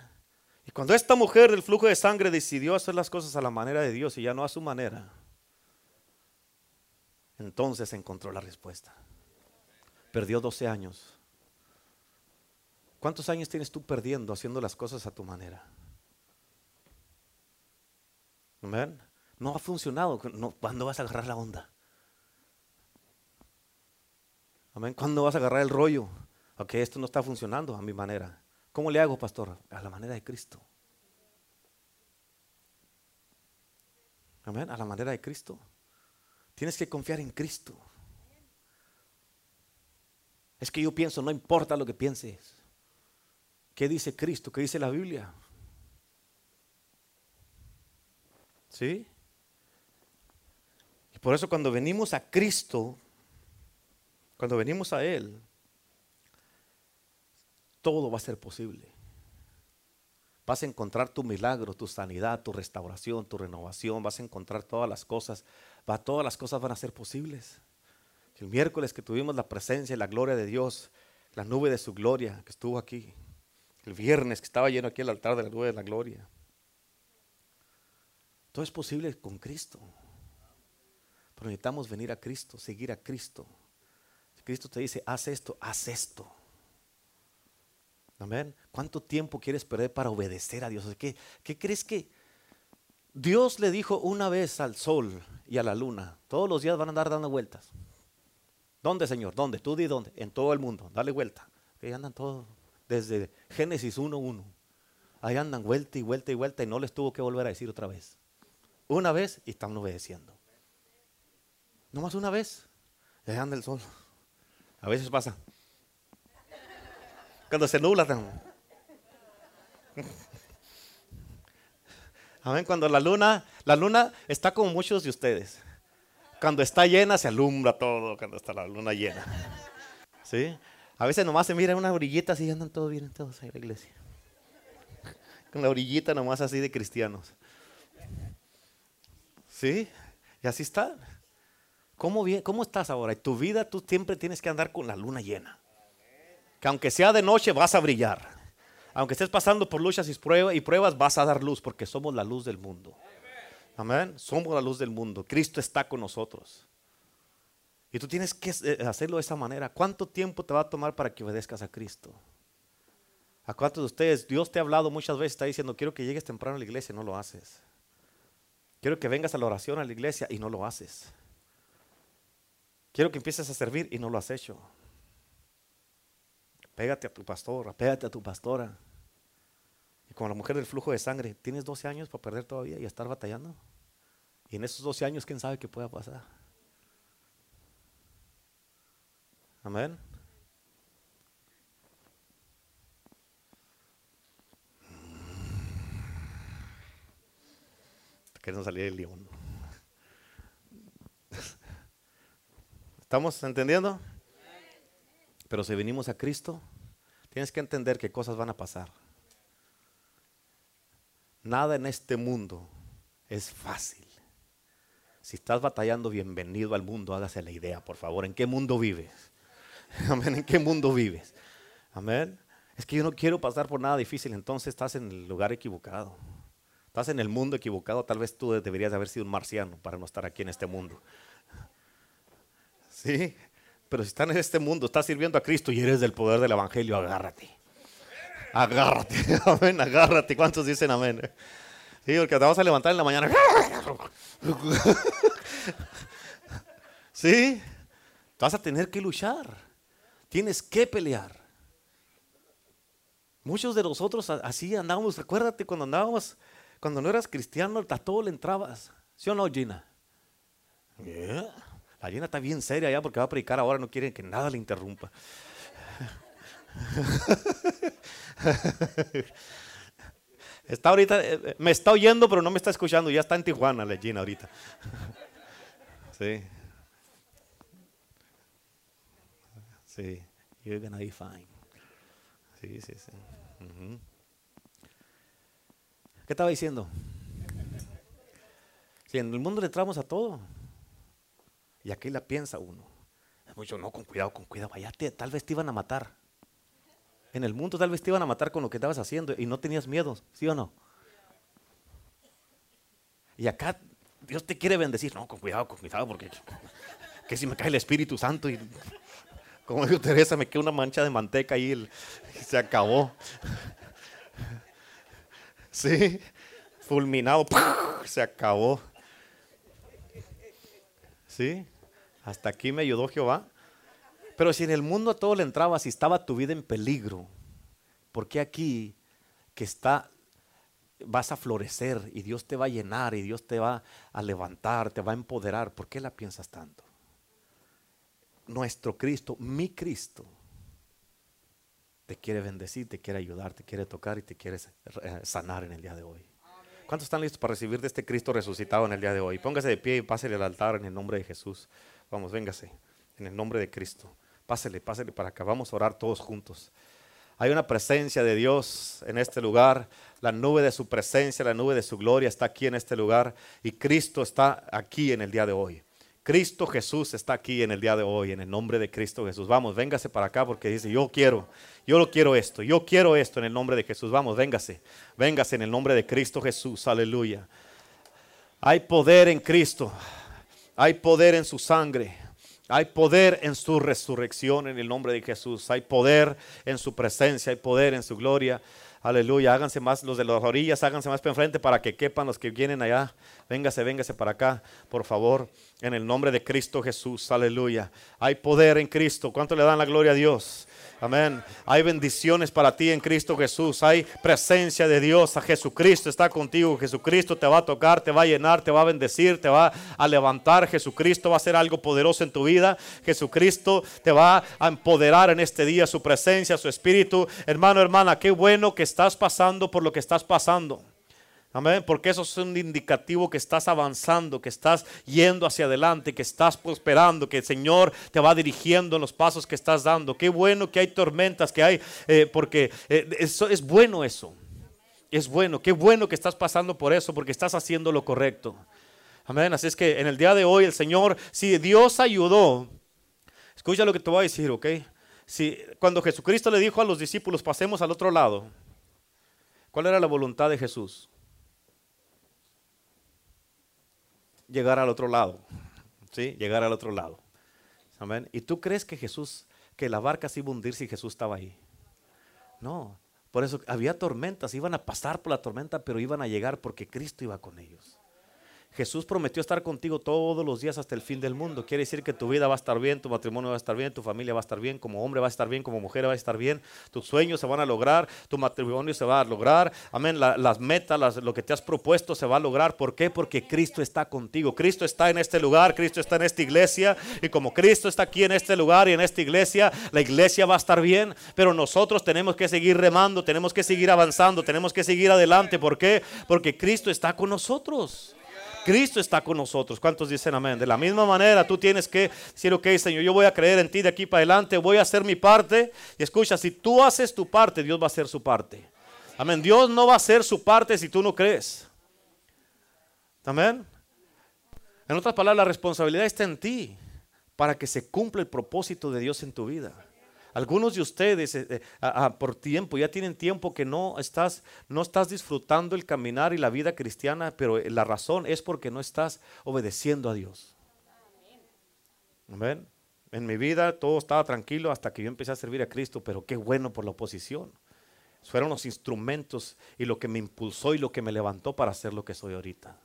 Y cuando esta mujer del flujo de sangre decidió hacer las cosas a la manera de Dios y ya no a su manera, entonces encontró la respuesta. Perdió 12 años ¿Cuántos años tienes tú perdiendo haciendo las cosas a tu manera? ¿Amén? No ha funcionado. ¿Cuándo vas a agarrar la onda? Amén. ¿Cuándo vas a agarrar el rollo? Ok, esto no está funcionando a mi manera. ¿Cómo le hago, pastor? A la manera de Cristo. Amén. A la manera de Cristo. Tienes que confiar en Cristo. Es que yo pienso, no importa lo que pienses. ¿Qué dice Cristo? ¿Qué dice la Biblia? ¿Sí? Y por eso cuando venimos a Cristo, cuando venimos a Él, todo va a ser posible. Vas a encontrar tu milagro, tu sanidad, tu restauración, tu renovación. Vas a encontrar todas las cosas. Va, todas las cosas van a ser posibles. El miércoles que tuvimos la presencia y la gloria de Dios, la nube de su gloria que estuvo aquí el viernes que estaba lleno aquí el altar de la nube de la gloria. Todo es posible con Cristo. Pero necesitamos venir a Cristo, seguir a Cristo. Cristo te dice, haz esto, haz esto. Amén. ¿Cuánto tiempo quieres perder para obedecer a Dios? ¿Qué, ¿Qué crees que Dios le dijo una vez al sol y a la luna? Todos los días van a andar dando vueltas. ¿Dónde, Señor? ¿Dónde? Tú di dónde. En todo el mundo. Dale vuelta. Que andan todos desde Génesis 1.1. Ahí andan vuelta y vuelta y vuelta y no les tuvo que volver a decir otra vez. Una vez y están obedeciendo. No más una vez. Ahí anda el sol. A veces pasa. Cuando se nubla. Amén. [laughs] Cuando la luna, la luna está como muchos de ustedes. Cuando está llena se alumbra todo. Cuando está la luna llena. ¿Sí? A veces nomás se mira una orillita así y andan todos bien, todos ahí en la iglesia. [laughs] Con la orillita nomás así de cristianos. ¿Sí? Y así está. ¿Cómo, bien, ¿Cómo estás ahora? En tu vida tú siempre tienes que andar con la luna llena. Que aunque sea de noche vas a brillar. Aunque estés pasando por luchas y pruebas, y pruebas vas a dar luz porque somos la luz del mundo. Amén. Somos la luz del mundo. Cristo está con nosotros. Y tú tienes que eh, hacerlo de esa manera. ¿Cuánto tiempo te va a tomar para que obedezcas a Cristo? ¿A cuántos de ustedes Dios te ha hablado muchas veces? Está diciendo, quiero que llegues temprano a la iglesia y no lo haces. Quiero que vengas a la oración a la iglesia y no lo haces. Quiero que empieces a servir y no lo has hecho. Pégate a tu pastor, pégate a tu pastora. Y como la mujer del flujo de sangre, ¿tienes 12 años para perder todavía y estar batallando? Y en esos 12 años, ¿quién sabe qué pueda pasar? Amén. Queremos salir del león. ¿Estamos entendiendo? Pero si venimos a Cristo, tienes que entender que cosas van a pasar. Nada en este mundo es fácil. Si estás batallando, bienvenido al mundo, hágase la idea, por favor. ¿En qué mundo vives? [laughs] Amén. ¿En qué mundo vives? Amén. Es que yo no quiero pasar por nada difícil, entonces estás en el lugar equivocado. Estás en el mundo equivocado, tal vez tú deberías haber sido un marciano para no estar aquí en este mundo. Sí, pero si estás en este mundo, estás sirviendo a Cristo y eres del poder del Evangelio, agárrate. Agárrate, [laughs] amén, agárrate. ¿Cuántos dicen amén? Sí, porque te vas a levantar en la mañana. [laughs] Sí, vas a tener que luchar. Tienes que pelear. Muchos de nosotros así andábamos, recuérdate cuando andábamos, cuando no eras cristiano, a todo le entrabas. ¿Sí o no, Gina? La Gina está bien seria ya porque va a predicar ahora, no quieren que nada le interrumpa. [laughs] Está ahorita, eh, me está oyendo, pero no me está escuchando. Ya está en Tijuana, la Gina, ahorita. [laughs] Sí. Sí. You're gonna be fine. Sí, sí, sí. ¿Qué estaba diciendo? Si en el mundo le entramos a todo. Y aquí la piensa uno. No, con cuidado, con cuidado. Allá tal vez te iban a matar. En el mundo tal vez te iban a matar con lo que estabas haciendo y no tenías miedo, ¿sí o no? Y acá Dios te quiere bendecir. No, con cuidado, con cuidado, porque que si me cae el Espíritu Santo y como dijo Teresa, me queda una mancha de manteca y, y se acabó. Sí, fulminado, se acabó. Sí, hasta aquí me ayudó Jehová. Pero si en el mundo a todo le entraba, si estaba tu vida en peligro, ¿por qué aquí que está vas a florecer y Dios te va a llenar y Dios te va a levantar, te va a empoderar? ¿Por qué la piensas tanto? Nuestro Cristo, mi Cristo, te quiere bendecir, te quiere ayudar, te quiere tocar y te quiere eh, sanar en el día de hoy. ¿Cuántos están listos para recibir de este Cristo resucitado en el día de hoy? Póngase de pie y pásele al altar en el nombre de Jesús. Vamos, véngase, en el nombre de Cristo. Pásele, pásele para acá. Vamos a orar todos juntos. Hay una presencia de Dios en este lugar. La nube de su presencia, la nube de su gloria está aquí en este lugar. Y Cristo está aquí en el día de hoy. Cristo Jesús está aquí en el día de hoy, en el nombre de Cristo Jesús. Vamos, véngase para acá porque dice, yo quiero, yo lo quiero esto, yo quiero esto en el nombre de Jesús. Vamos, véngase, véngase en el nombre de Cristo Jesús. Aleluya. Hay poder en Cristo, hay poder en su sangre. Hay poder en su resurrección en el nombre de Jesús. Hay poder en su presencia, hay poder en su gloria. Aleluya. Háganse más los de las orillas, háganse más para enfrente para que quepan los que vienen allá. Véngase, véngase para acá, por favor. En el nombre de Cristo Jesús. Aleluya. Hay poder en Cristo. ¿Cuánto le dan la gloria a Dios? Amén. Hay bendiciones para ti en Cristo Jesús. Hay presencia de Dios. A Jesucristo está contigo. Jesucristo te va a tocar, te va a llenar, te va a bendecir, te va a levantar. Jesucristo va a hacer algo poderoso en tu vida. Jesucristo te va a empoderar en este día su presencia, su espíritu. Hermano, hermana, qué bueno que estás pasando por lo que estás pasando. Amén, porque eso es un indicativo que estás avanzando, que estás yendo hacia adelante, que estás prosperando, que el Señor te va dirigiendo en los pasos que estás dando. Qué bueno que hay tormentas, que hay, eh, porque eh, eso, es bueno eso. Es bueno, qué bueno que estás pasando por eso, porque estás haciendo lo correcto. Amén, así es que en el día de hoy el Señor, si Dios ayudó, escucha lo que te voy a decir, ¿ok? Si, cuando Jesucristo le dijo a los discípulos, pasemos al otro lado, ¿cuál era la voluntad de Jesús? Llegar al otro lado. ¿Sí? Llegar al otro lado. Amén. ¿Y tú crees que Jesús, que la barca se iba a hundir si Jesús estaba ahí? No. Por eso había tormentas, iban a pasar por la tormenta, pero iban a llegar porque Cristo iba con ellos. Jesús prometió estar contigo todos los días hasta el fin del mundo. Quiere decir que tu vida va a estar bien, tu matrimonio va a estar bien, tu familia va a estar bien, como hombre va a estar bien, como mujer va a estar bien, tus sueños se van a lograr, tu matrimonio se va a lograr, amén, las metas, lo que te has propuesto se va a lograr. ¿Por qué? Porque Cristo está contigo. Cristo está en este lugar, Cristo está en esta iglesia y como Cristo está aquí en este lugar y en esta iglesia, la iglesia va a estar bien, pero nosotros tenemos que seguir remando, tenemos que seguir avanzando, tenemos que seguir adelante. ¿Por qué? Porque Cristo está con nosotros. Cristo está con nosotros. ¿Cuántos dicen amén? De la misma manera, tú tienes que decir, ok, Señor, yo voy a creer en ti de aquí para adelante, voy a hacer mi parte. Y escucha, si tú haces tu parte, Dios va a hacer su parte. Amén. Dios no va a hacer su parte si tú no crees. Amén. En otras palabras, la responsabilidad está en ti para que se cumpla el propósito de Dios en tu vida. Algunos de ustedes eh, eh, por tiempo, ya tienen tiempo que no estás, no estás disfrutando el caminar y la vida cristiana, pero la razón es porque no estás obedeciendo a Dios. Amén. En mi vida todo estaba tranquilo hasta que yo empecé a servir a Cristo, pero qué bueno por la oposición. Fueron los instrumentos y lo que me impulsó y lo que me levantó para ser lo que soy ahorita.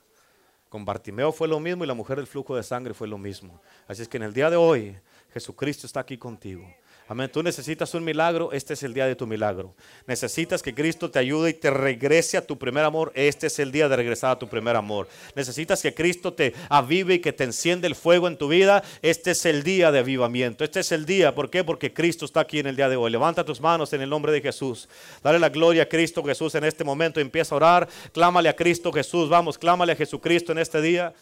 Con Bartimeo fue lo mismo y la mujer del flujo de sangre fue lo mismo. Así es que en el día de hoy Jesucristo está aquí contigo. Amén. Tú necesitas un milagro, este es el día de tu milagro. Necesitas que Cristo te ayude y te regrese a tu primer amor, este es el día de regresar a tu primer amor. Necesitas que Cristo te avive y que te enciende el fuego en tu vida, este es el día de avivamiento. Este es el día, ¿por qué? Porque Cristo está aquí en el día de hoy. Levanta tus manos en el nombre de Jesús. Dale la gloria a Cristo Jesús en este momento. Empieza a orar. Clámale a Cristo Jesús. Vamos, clámale a Jesucristo en este día.